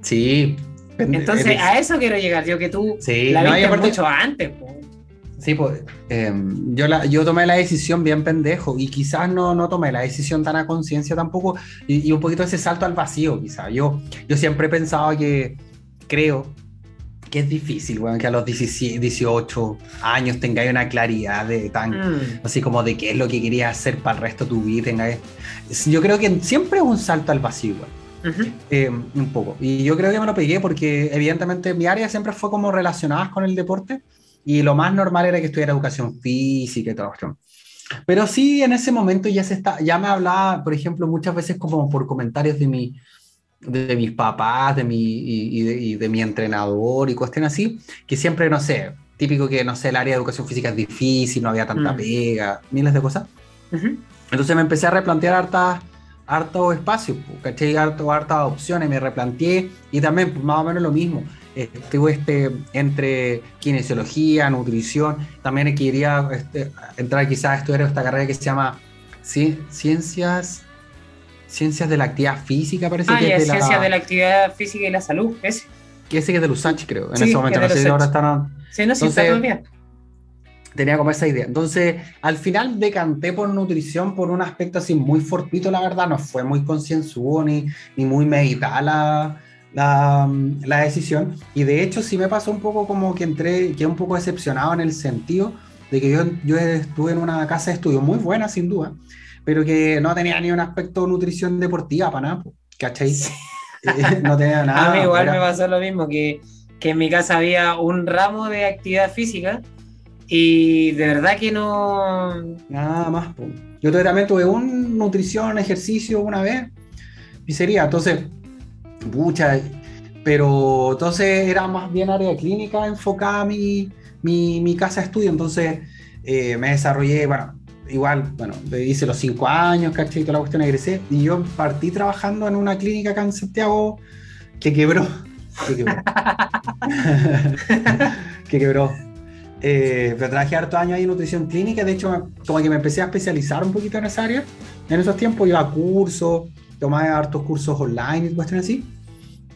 Sí.
Entonces, a eso quiero llegar, yo que tú sí, la viste mucho antes. Pues.
Sí, pues em, yo, la, yo tomé la decisión bien pendejo y quizás no, no tomé la decisión tan a conciencia tampoco y, un poquito ese salto al vacío quizás. Yo, yo siempre he pensado que creo que es difícil, bueno, que a los 18 años tengáis una claridad de tan, mm. así como de qué es lo que querías hacer para el resto de tu vida. yo creo que siempre es un salto al vacío. Em, un poco. Y yo creo que me lo pegué porque evidentemente mi área siempre fue como relacionada con el deporte y lo más normal era que estuviera educación física y todo esto. Pero sí, en ese momento ya se está, ya me hablaba, por ejemplo, muchas veces como por comentarios de mi, de mis papás, de mi, y, de, mi entrenador y cuestiones así, que siempre, no sé, típico que, no sé, el área de educación física es difícil, no había tanta mm. pega, miles de cosas. Entonces me empecé a replantear harta harto espacio, ¿cachai? Harto, hartas opciones, me replanteé y también pues, más o menos lo mismo estuve este, entre kinesiología, nutrición, también quería este, entrar quizás a estudiar esta carrera que se llama Ciencias Ciencias de la Actividad Física, parece
ah, que es de Ciencias la, de la Actividad Física y la Salud, ese.
Que ese que es de Lusach, creo, en ese momento, no sé si ahora están...
Sí, no, sí, está bien.
Tenía como esa idea. Entonces, al final decanté por nutrición por un aspecto así muy fortuito, la verdad, no fue muy concienzudo ni, ni muy meditada la, la, la, decisión. Y de hecho sí me pasó un poco como que entré, que un poco decepcionado en el sentido de que yo, yo estuve en una casa de estudio muy buena, sin duda, pero que no tenía ni un aspecto de nutrición deportiva para nada, ¿cachai?
Eh, no tenía nada. A mí igual me pasó lo mismo, que, que en mi casa había un ramo de actividad física y de verdad que no...
Nada más. Yo también tuve un nutrición, ejercicio una vez y sería, entonces Pucha, pero entonces era más bien área clínica enfocada mi, mi, mi casa de estudio, entonces eh, me desarrollé, bueno, igual, bueno, hice los cinco años, ¿cachai? Toda la cuestión egresé, y yo partí trabajando en una clínica acá en Santiago que quebró. Que quebró. que quebró. Eh, pero trabajé harto años ahí en nutrición clínica, de hecho, como que me empecé a especializar un poquito en esa área. En esos tiempos iba a cursos, tomé hartos cursos online y cuestiones así.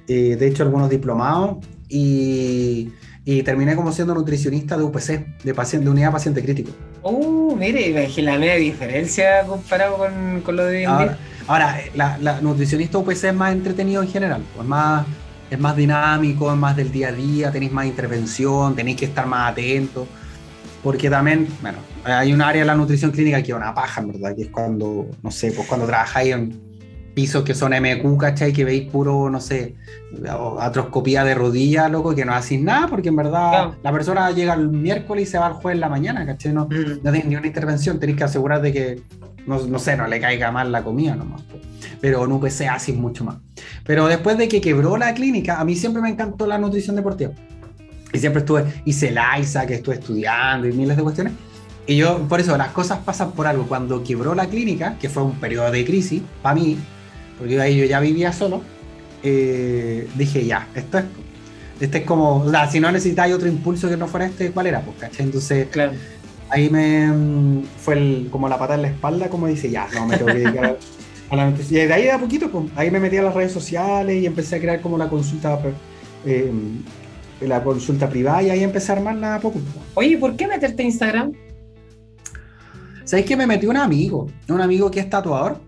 Eh, de hecho, algunos diplomados. Y, y, terminé como siendo nutricionista de UPC, de, paciente, de unidad paciente crítico.
Uh, mire, la media diferencia comparado con, con lo de
Ahora, ahora la, la, nutricionista UPC es más entretenido en general, pues más, es más dinámico, es más del día a día, tenéis más intervención, tenéis que estar más atentos. Porque también, bueno, hay un área de la nutrición clínica que es una paja, verdad, que es cuando, no sé, pues cuando trabajáis en pisos que son MQ, ¿cachai? Que veis puro, no sé, atroscopía de rodilla, loco, que no hacéis nada, porque en verdad la persona llega el miércoles y se va el jueves en la mañana, ¿cachai? No, mm. no ni una intervención, tenéis que asegurar de que, no, no, sé, no le caiga mal la comida nomás. Pero en UPC hacen mucho más. Pero después de que quebró la clínica, a mí siempre me encantó la nutrición deportiva. Y siempre estuve, hice el AISA, que estuve estudiando y miles de cuestiones. Y yo, por eso, las cosas pasan por algo. Cuando quebró la clínica, que fue un periodo de crisis, para mí, porque ahí yo ya vivía solo, eh, dije, ya, esto es, este es como, o sea, si no necesitáis otro impulso que no fuera este, ¿cuál era? Pues, ¿cachai? Entonces, ahí me fue como la pata en la espalda, como dice, ya, no, me tengo que dedicar. A la noticia. Y de ahí a poquito, pues, ahí me metí a las redes sociales y empecé a crear como la consulta eh, la consulta privada y ahí empecé a armarla a poco.
Oye, ¿por qué meterte a Instagram?
¿Sabéis que me metió un amigo? Un amigo que es tatuador.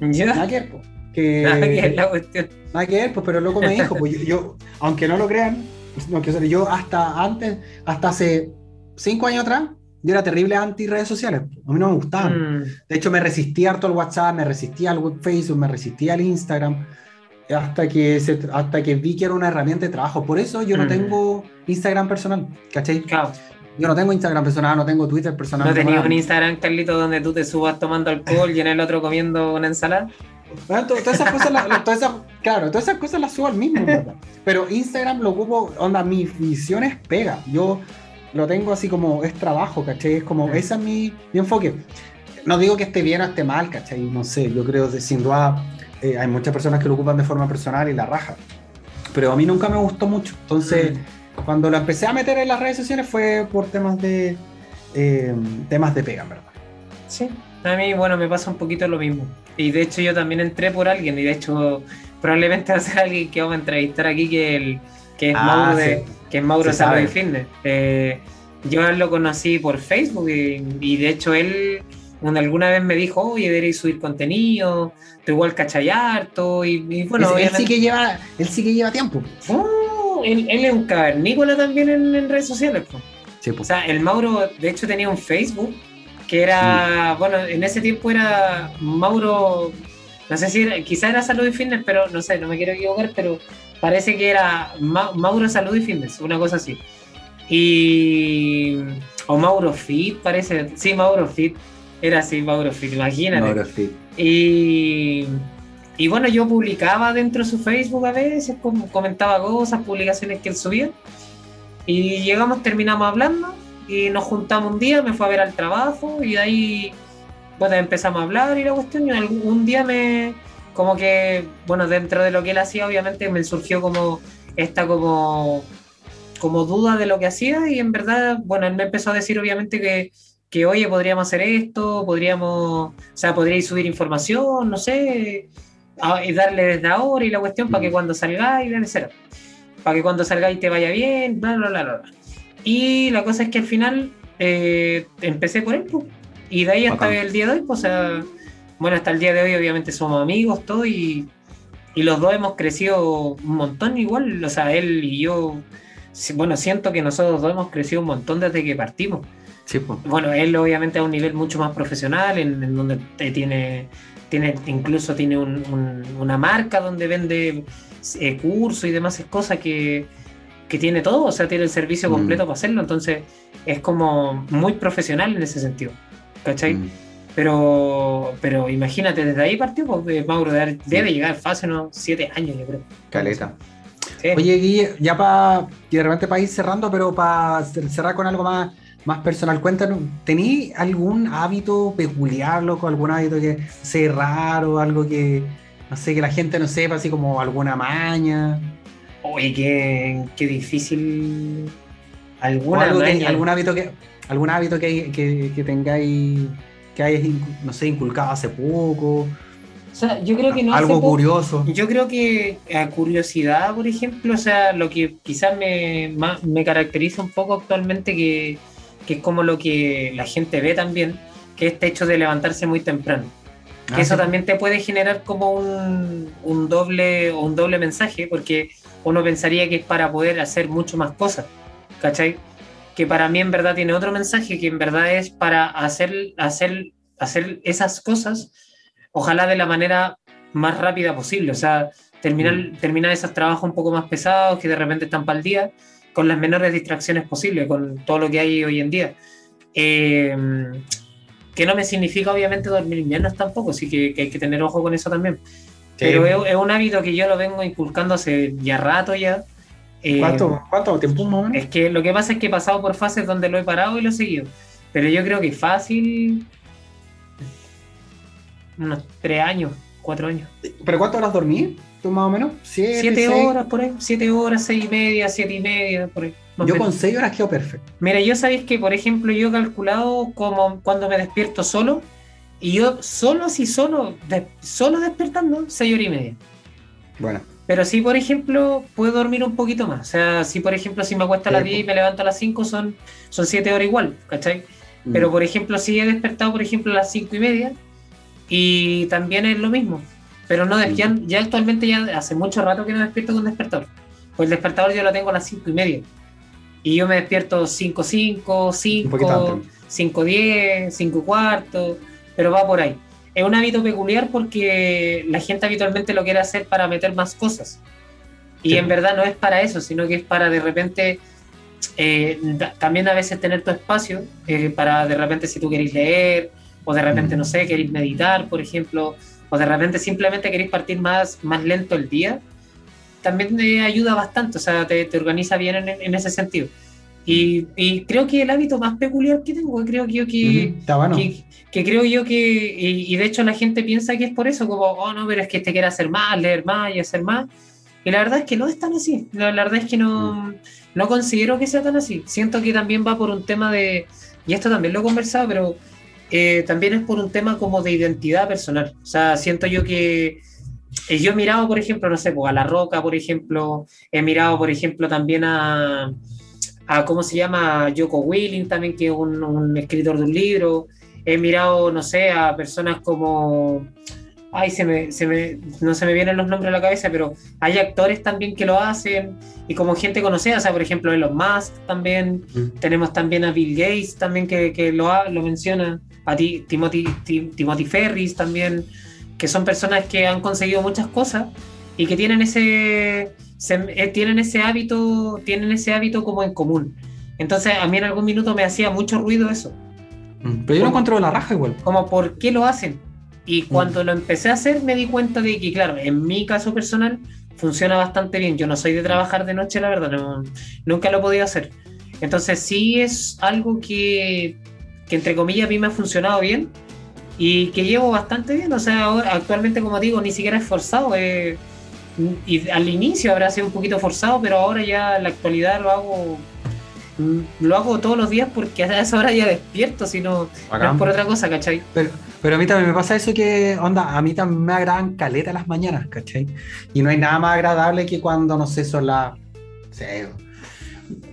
¿Ya?
Nada que ver, pues, que,
Nada que ver la cuestión.
Nada que ver, pues, pero el loco me dijo, pues yo, yo, aunque no lo crean, no, que, yo hasta antes, hasta hace cinco años atrás, yo era terrible anti redes sociales. A mí no me gustaban.
Mm,
De hecho, me resistía harto al WhatsApp, me resistía al web- Facebook, me resistía al Instagram, hasta que, se- hasta que vi que era una herramienta de trabajo. Por eso yo no
Mm.
tengo Instagram personal, ¿cachai?
claro.
Yo no tengo Instagram personal, no tengo Twitter personal.
¿No tenías un Instagram, Carlito, donde tú te subas tomando alcohol y en el otro comiendo una ensalada?
Bueno, to- todas esas cosas, la- la- todas esas- claro, todas esas cosas las subo al mismo, verdad. Pero Instagram lo ocupo, onda, mi visión es pega. Yo lo tengo así como es trabajo, ¿cachai? Es como,
Mm.
ese es mi, mi enfoque. No digo que esté bien o esté mal, ¿cachai? No sé, yo creo que sin duda eh, hay muchas personas que lo ocupan de forma personal y la raja. Pero a mí nunca me gustó mucho. Entonces, cuando lo empecé a meter en las redes sociales fue por temas de eh, temas de pega, en verdad.
Sí, a mí, bueno, me pasa un poquito lo mismo. Y de hecho yo también entré por alguien, y de hecho probablemente va a ser alguien que vamos a entrevistar aquí, que, el, que es
Ah,
Mauro, de,
sí.
que es Mauro Fitness. Eh, yo lo conocí por Facebook y, y de hecho él una- alguna vez me dijo, oye, deberéis subir contenido, tú igual cachai harto, y, y bueno,
Él- sí que lleva, él sí que lleva tiempo.
Oh, él, él es un cavernícola también en, en redes sociales.
Sí,
O sea, el Mauro, de hecho, tenía un Facebook que era, bueno, en ese tiempo era Mauro, no sé si era, quizá era Salud y Fitness, pero no sé, no me quiero equivocar, pero parece que era Ma- Mauro Salud y Fitness, una cosa así. Y. O Mauro Fit, parece. Sí, Mauro Fit. Era así, Mauro Fit, imagínate.
Mauro Fit.
Y, y bueno, yo publicaba dentro de su Facebook a veces, com- comentaba cosas, publicaciones que él subía. Y llegamos, terminamos hablando y nos juntamos un día, me fue a ver al trabajo y de ahí bueno, empezamos a hablar y la cuestión. Y un día me, como que, bueno, dentro de lo que él hacía, obviamente me surgió como esta como, como duda de lo que hacía y en verdad, bueno, él me empezó a decir obviamente que, que oye, podríamos hacer esto, podríamos, o sea, podríais subir información, no sé, a- y darle desde ahora y la cuestión para que
Mm.
cuando salgáis, etcétera, para que cuando salgáis te vaya bien, bla, bla, bla, bla. Y la cosa es que al final eh, empecé por él, pues, y de ahí hasta
Bacán.
el día de hoy, pues, o sea, bueno, hasta el día de hoy obviamente somos amigos, todo, y, y los dos hemos crecido un montón igual, o sea, él y yo, bueno, siento que nosotros dos hemos crecido un montón desde que partimos.
Sí, pues.
Bueno, él obviamente a un nivel mucho más profesional, en, en donde tiene, tiene, incluso tiene un- un- una marca donde vende eh, cursos y demás cosas que, que tiene todo, o sea, tiene el servicio
Mm.
completo para hacerlo, entonces es como muy profesional en ese sentido, ¿cachai?
Mm.
Pero, pero imagínate, desde ahí partió, pues, eh, Mauro debe, llegar fácil unos siete años, yo creo.
Caleta.
Sí.
Oye, Guille, ya para de repente para ir cerrando, pero para cerrar con algo más, más personal, cuéntanos, ¿tení algún hábito peculiar, loco? ¿Algún hábito que sea raro, algo que, no sé, que la gente no sepa, así como alguna maña?
Oye, qué, qué difícil. Alguna
algo que- algún hábito que algún hábito que, que, que tengáis, que hayas, no sé, inculcado hace poco,
O sea, yo creo que no
algo curioso.
Yo creo que a curiosidad, por ejemplo, o sea, lo que quizás me, me caracteriza un poco actualmente, que, que es como lo que la gente ve también, que es este hecho de levantarse muy temprano. Que
Ah,
eso
sí.
también te puede generar como un, un doble un doble mensaje, porque uno pensaría que es para poder hacer mucho más cosas, ¿cachai? Que para mí en verdad tiene otro mensaje, que en verdad es para hacer, hacer, hacer esas cosas, ojalá de la manera más rápida posible, o sea, terminar,
Mm.
terminar esos trabajos un poco más pesados que de repente están para el día, con las menores distracciones posibles, con todo lo que hay hoy en día. Eh, que no me significa obviamente dormir menos tampoco, así que, que hay que tener ojo con eso también. Pero es, es un hábito que yo lo vengo inculcando hace ya rato ya. Eh,
¿Cuánto, ¿Cuánto tiempo más o menos?
Es que lo que pasa es que he pasado por fases donde lo he parado y lo he seguido. Pero yo creo que fácil. Unos tres años, cuatro años.
¿Pero cuántas horas dormí? ¿Tú más o menos? ¿Siete,
horas por ahí, siete horas, seis y media, siete y media, por ahí.
Yo
menos.
con seis horas quedo perfecto.
Mira, yo sabéis que, por ejemplo, yo he calculado como cuando me despierto solo, Y yo solo, si solo, solo despertando, seis horas y media.
Bueno.
Pero si, por ejemplo, puedo dormir un poquito más. O sea, si, por ejemplo, si me acuesto a las 10 y me levanto a las 5, son, son 7 horas igual, ¿cachai? Mm. Pero, por ejemplo, si he despertado, por ejemplo, a las 5 y media, y también es lo mismo. Pero no, mm. ya, ya actualmente ya hace mucho rato que no despierto con despertador. Pues el despertador yo lo tengo a las 5 y media. Y yo me despierto 5, 5, 5, 5, 10, 5 cuartos, pero va por ahí. Es un hábito peculiar porque la gente habitualmente lo quiere hacer para meter más cosas. Y en verdad no es para eso, sino que es para de repente eh, también a veces tener tu espacio eh, para de repente si tú queréis leer o de repente, no sé, queréis meditar, por ejemplo, o de repente simplemente queréis partir más, más lento el día, también te ayuda bastante, o sea, te, te organiza bien en, en, ese sentido. Y, y, creo que el hábito más peculiar que tengo, creo que yo que, que, que, creo yo que, y, de hecho la gente piensa que es por eso, como, oh no, pero es que te quiere hacer más, leer más y hacer más. Y la verdad es que no es tan así, la, verdad es que no, no considero que sea tan así. Siento que también va por un tema de, y esto también lo he conversado, pero eh, también es por un tema como de identidad personal. O sea, siento yo que eh, yo he mirado, por ejemplo, no sé, pues, a La Roca, por ejemplo, he mirado, por ejemplo, también a, a ¿cómo se llama? Joko Willing, también, que es un, escritor de un libro. He mirado, no sé, a personas como ay, se me, se me, no se me vienen los nombres a la cabeza, pero hay actores también que lo hacen y como gente conocida, o sea, por ejemplo, Elon Musk también, mm. tenemos también a Bill Gates también que, que lo, lo menciona, a ti, Timothy, Timothy Ferris también, que son personas que han conseguido muchas cosas y que tienen ese, eh, tienen ese hábito, tienen ese hábito como en común. Entonces a mí en algún minuto me hacía mucho ruido eso.
Mm. Pero yo no encuentro la raja igual.
Como por qué lo hacen y cuando lo empecé a hacer me di cuenta de que, claro, en mi caso personal funciona bastante bien. Yo no soy de trabajar de noche, la verdad, nunca lo he podido hacer. Entonces sí es algo que, que, entre comillas, a mí me ha funcionado bien y que llevo bastante bien. O sea, ahora, actualmente, como digo, ni siquiera es forzado. Eh, y al inicio habrá sido un poquito forzado, pero ahora ya en la actualidad lo hago Mm, lo hago todos los días porque a esa hora ya despierto, si no, es por otra cosa, ¿cachai?
Pero, pero a mí también me pasa eso que, onda, a mí también me agradan caleta las mañanas, ¿cachai? Y no hay nada más agradable que cuando, no sé, son las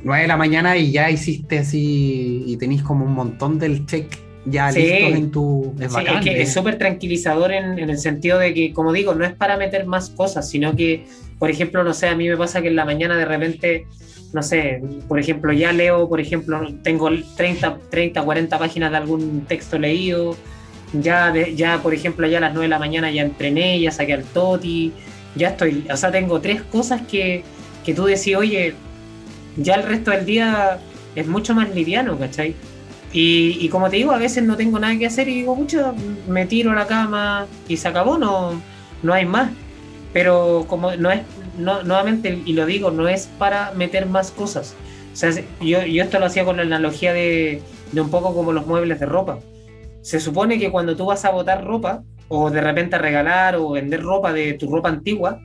9 de la mañana y ya hiciste así y tenéis como un montón del check ya listos en tu...
Es, sí, es que es súper tranquilizador en, en el sentido de que, como digo, no es para meter más cosas, sino que, por ejemplo, no sé, a mí me pasa que en la mañana de repente no sé, por ejemplo, ya leo, por ejemplo, tengo 30, 30 40 páginas de algún texto leído, ya, ya por ejemplo, ya a las 9 de la mañana ya entrené, ya saqué al Toti, ya estoy, o sea, tengo tres cosas que, que tú decís, oye, ya el resto del día es mucho más liviano, ¿cachai? Y, y, como te digo, a veces no tengo nada que hacer y digo, mucho, me tiro a la cama y se acabó, no, no hay más. Pero como no es, no, nuevamente, y lo digo, no es para meter más cosas. O sea, yo, yo esto lo hacía con la analogía de, de, un poco como los muebles de ropa. Se supone que cuando tú vas a botar ropa, o de repente a regalar o vender ropa de tu ropa antigua,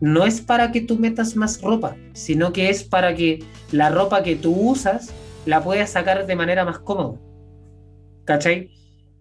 no es para que tú metas más ropa, sino que es para que la ropa que tú usas la puedas sacar de manera más cómoda. ¿Cachai?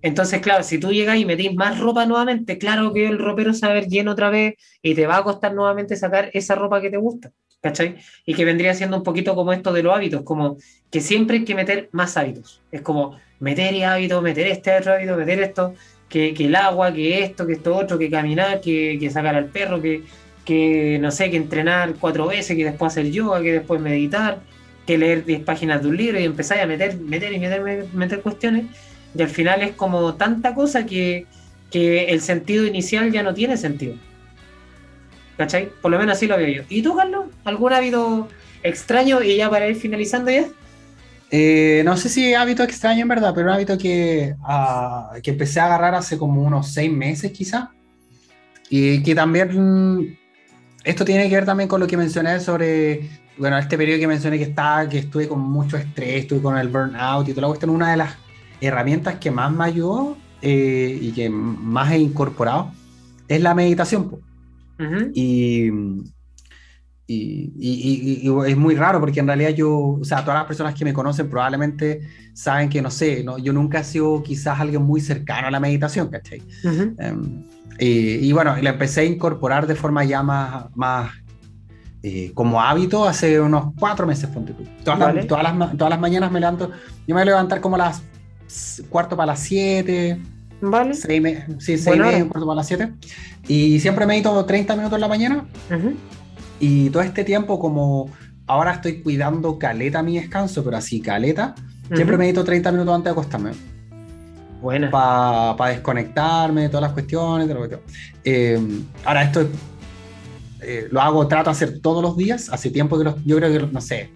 Entonces, claro, si tú llegas y metís más ropa nuevamente, claro que el ropero se va a ver lleno otra vez y te va a costar nuevamente sacar esa ropa que te gusta, ¿cachai? Y que vendría siendo un poquito como esto de los hábitos, como que siempre hay que meter más hábitos. Es como meter y hábito, meter este otro hábito, meter esto, que, que, el agua, que esto, que esto otro, que caminar, que, que sacar al perro, que, que, no sé, que entrenar cuatro veces, que después hacer yoga, que después meditar, que leer 10 páginas de un libro y empezar a meter, meter y meter, meter cuestiones y al final es como tanta cosa que, que el sentido inicial ya no tiene sentido. ¿Cachai? Por lo menos así lo veo yo. ¿Y tú, Carlos? ¿Algún hábito extraño y ya para ir finalizando ya?
Eh, no sé si hábito extraño en verdad, pero un hábito que, uh, que empecé a agarrar hace como unos seis meses quizá. Y que también, esto tiene que ver también con lo que mencioné sobre, bueno, este periodo que mencioné que estaba, que estuve con mucho estrés, estuve con el burnout y toda la cuestión. Una de las herramientas que más me ayudó eh, y que más he incorporado es la meditación. y, y, es muy raro porque en realidad yo, o sea, todas las personas que me conocen probablemente saben que, no sé, no, yo nunca he sido quizás alguien muy cercano a la meditación, ¿cachai? Em, y, bueno, la empecé a incorporar de forma ya más, más eh, como hábito hace unos cuatro meses, ponte tú. Todas, las, todas, las, todas las mañanas me levanto, yo me voy a levantar como a las cuarto para las siete.
Vale.
Seis, sí, seis media, cuarto para las siete. Y siempre medito 30 minutos en la mañana. Y todo este tiempo, como ahora estoy cuidando caleta mi descanso, pero así caleta, siempre medito 30 minutos antes de acostarme.
Buena.
Para desconectarme de todas las cuestiones. Eh, ahora, esto eh, lo hago, trato de hacer todos los días. Hace tiempo que lo, yo creo que, no sé,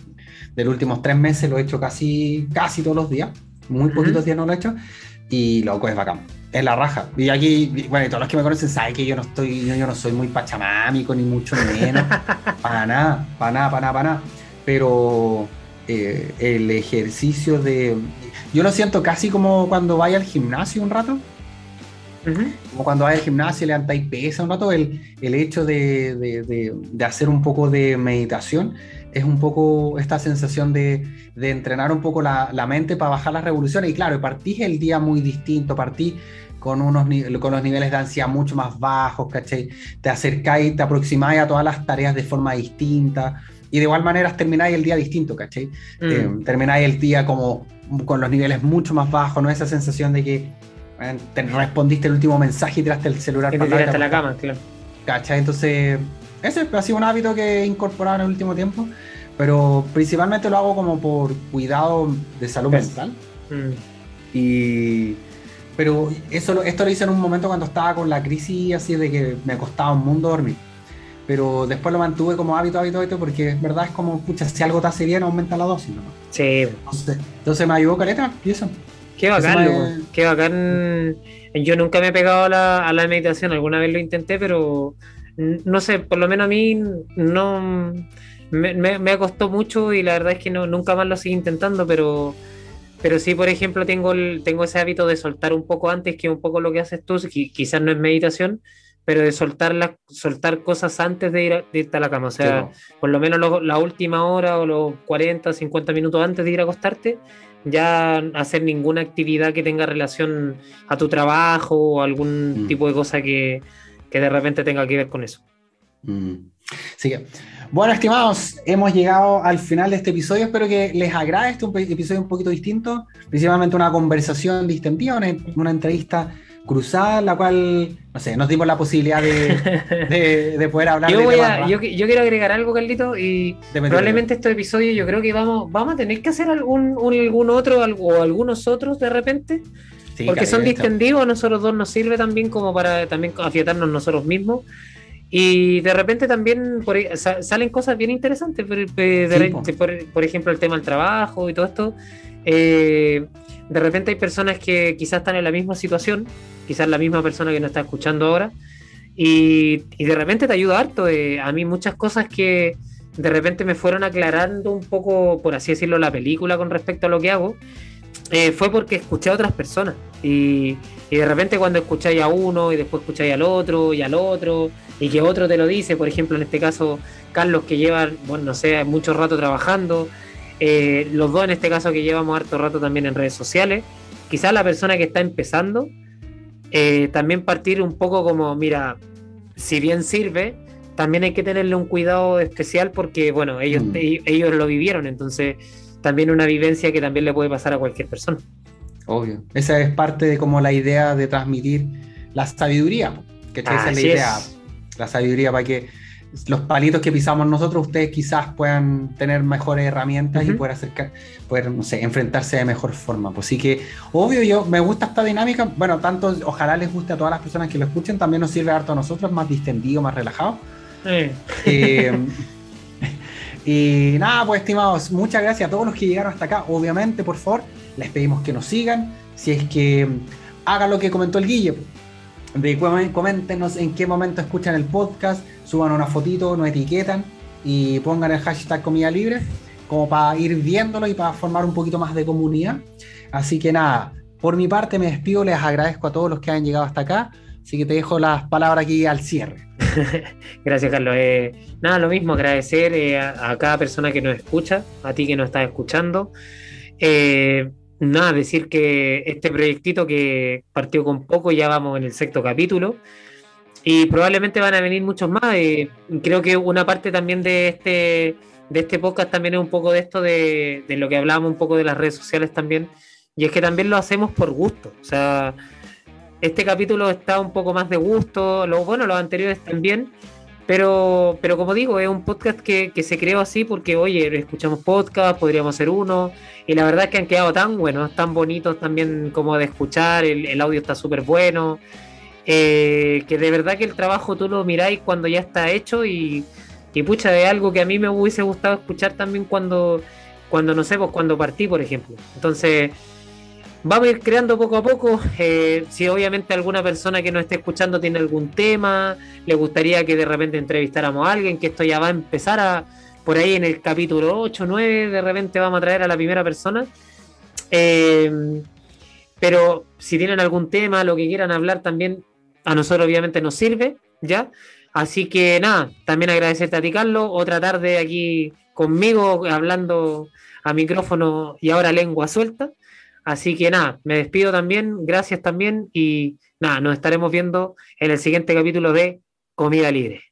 de los últimos tres meses lo he hecho casi, casi todos los días. Muy poquitos días no lo he hecho. Y loco, es bacán. Es la raja. Y aquí, bueno, todos los que me conocen saben que yo no estoy, yo, no soy muy pachamámico, ni mucho menos. para nada, para nada, para nada, para nada. Pero eh, el ejercicio de. Yo lo siento casi como cuando vaya al gimnasio un rato. Como cuando vaya al gimnasio y levantáis pesa un rato, el, el hecho de, de, de, hacer un poco de meditación es un poco esta sensación de, de entrenar un poco la, la, mente para bajar las revoluciones. Y claro, partís el día muy distinto, partís con, unos, con los niveles de ansiedad mucho más bajos, ¿cachai? Te acercáis, te aproximáis a todas las tareas de forma distinta. Y de igual manera termináis el día distinto, ¿cachai? Mm. Eh, termináis el día como con los niveles mucho más bajos, no esa sensación de que te respondiste el último mensaje y tiraste el celular.
Te tiraste la cama, claro.
¿Cachai? Entonces ese ha sido un hábito que he incorporado en el último tiempo, pero principalmente lo hago como por cuidado de salud mental. Mm. Y, pero eso, esto lo hice en un momento cuando estaba con la crisis así de que me costaba un mundo dormir. Pero después lo mantuve como hábito, hábito, hábito, porque es verdad es como, pucha, si algo te hace bien, aumenta la dosis, ¿no?
Sí.
Entonces, me ayudó caleta y eso.
Qué bacán, qué bacán. Yo nunca me he pegado a la, a la meditación, alguna vez lo intenté, pero no sé, por lo menos a mí no me, me, costó mucho y la verdad es que no, nunca más lo sigo intentando, pero, pero sí, por ejemplo, tengo, tengo ese hábito de soltar un poco antes que un poco lo que haces tú, quizás no es meditación, pero de soltar, soltar cosas antes de, ir a, irte a la cama. O sea, por lo menos la última hora o los 40, 50 minutos antes de ir a acostarte, ya hacer ninguna actividad que tenga relación a tu trabajo o algún mm. tipo de cosa que, que de repente tenga que ver con eso.
Mm. bueno, estimados, hemos llegado al final de este episodio. Espero que les agrade este episodio un poquito distinto, principalmente una conversación distendida, una, entrevista cruzada, la cual, no sé, nos dimos la posibilidad de, poder hablar.
Yo, yo, quiero agregar algo, Carlito, y probablemente este episodio yo creo que vamos, vamos a tener que hacer algún, algún otro o algunos otros de repente porque son distendidos, a nosotros dos nos sirve también como para también afiatarnos nosotros mismos. Y de repente también salen cosas bien interesantes, por, ejemplo el tema del trabajo y todo esto. Eh, de repente hay personas que quizás están en la misma situación, quizás la misma persona que nos está escuchando ahora, y, de repente te ayuda harto. Eh, a mí muchas cosas que de repente me fueron aclarando un poco, por así decirlo, la película con respecto a lo que hago, eh, fue porque escuché a otras personas. Y, de repente cuando escucháis a uno y después escucháis al otro y al otro y que otro te lo dice, por ejemplo en este caso Carlos que lleva, bueno, no sé, mucho rato trabajando, eh, los dos en este caso que llevamos harto rato también en redes sociales, quizás la persona que está empezando, eh, también partir un poco como, mira, si bien sirve, también hay que tenerle un cuidado especial porque, bueno, ellos, mm. ellos lo vivieron, entonces también una vivencia que también le puede pasar a cualquier persona.
Obvio. Esa es parte de como la idea de transmitir la sabiduría, que esa es la idea. La sabiduría para que los palitos que pisamos nosotros, ustedes quizás puedan tener mejores herramientas y poder acercar, poder, no sé, enfrentarse de mejor forma. Pues sí que, obvio, yo me gusta esta dinámica. Bueno, tanto, ojalá les guste a todas las personas que lo escuchen, también nos sirve harto a nosotros, más distendido, más relajado. Eh, y nada, pues estimados, muchas gracias a todos los que llegaron hasta acá. Obviamente, por favor, les pedimos que nos sigan. Si es que hagan lo que comentó el Guille, de coméntenos en qué momento escuchan el podcast, suban una fotito, nos etiquetan y pongan el hashtag comida libre como para ir viéndolo y para formar un poquito más de comunidad. Así que nada, por mi parte me despido, les agradezco a todos los que han llegado hasta acá, así que te dejo las palabras aquí al cierre.
Gracias, Carlos. Eh, nada, lo mismo, agradecer eh, a, cada persona que nos escucha, a ti que nos estás escuchando. Eh, nada, decir que este proyectito que partió con poco, ya vamos en el sexto capítulo. Y probablemente van a venir muchos más. creo que una parte también de este, de este podcast también es un poco de esto de, de lo que hablábamos un poco de las redes sociales también. Y es que también lo hacemos por gusto. O sea, este capítulo está un poco más de gusto, bueno, los anteriores también, pero, pero como digo, es un podcast que, se creó así porque, oye, escuchamos podcast, podríamos hacer uno, y la verdad es que han quedado tan buenos, tan bonitos también como de escuchar, el, audio está súper bueno, eh, que de verdad que el trabajo tú lo miráis cuando ya está hecho y, y pucha, es algo que a mí me hubiese gustado escuchar también cuando, cuando no sé, pues cuando partí, por ejemplo. Entonces vamos a ir creando poco a poco. Eh, si obviamente alguna persona que nos esté escuchando tiene algún tema, le gustaría que de repente entrevistáramos a alguien, que esto ya va a empezar a, por ahí en el capítulo 8, 9, de repente vamos a traer a la primera persona. Eh, pero si tienen algún tema, lo que quieran hablar también, a nosotros obviamente nos sirve, ¿ya? Así que nada, también agradecerte a ti, Carlos, otra tarde aquí conmigo hablando a micrófono y ahora lengua suelta. Así que nada, me despido también, gracias también y nada, nos estaremos viendo en el siguiente capítulo de Comida Libre.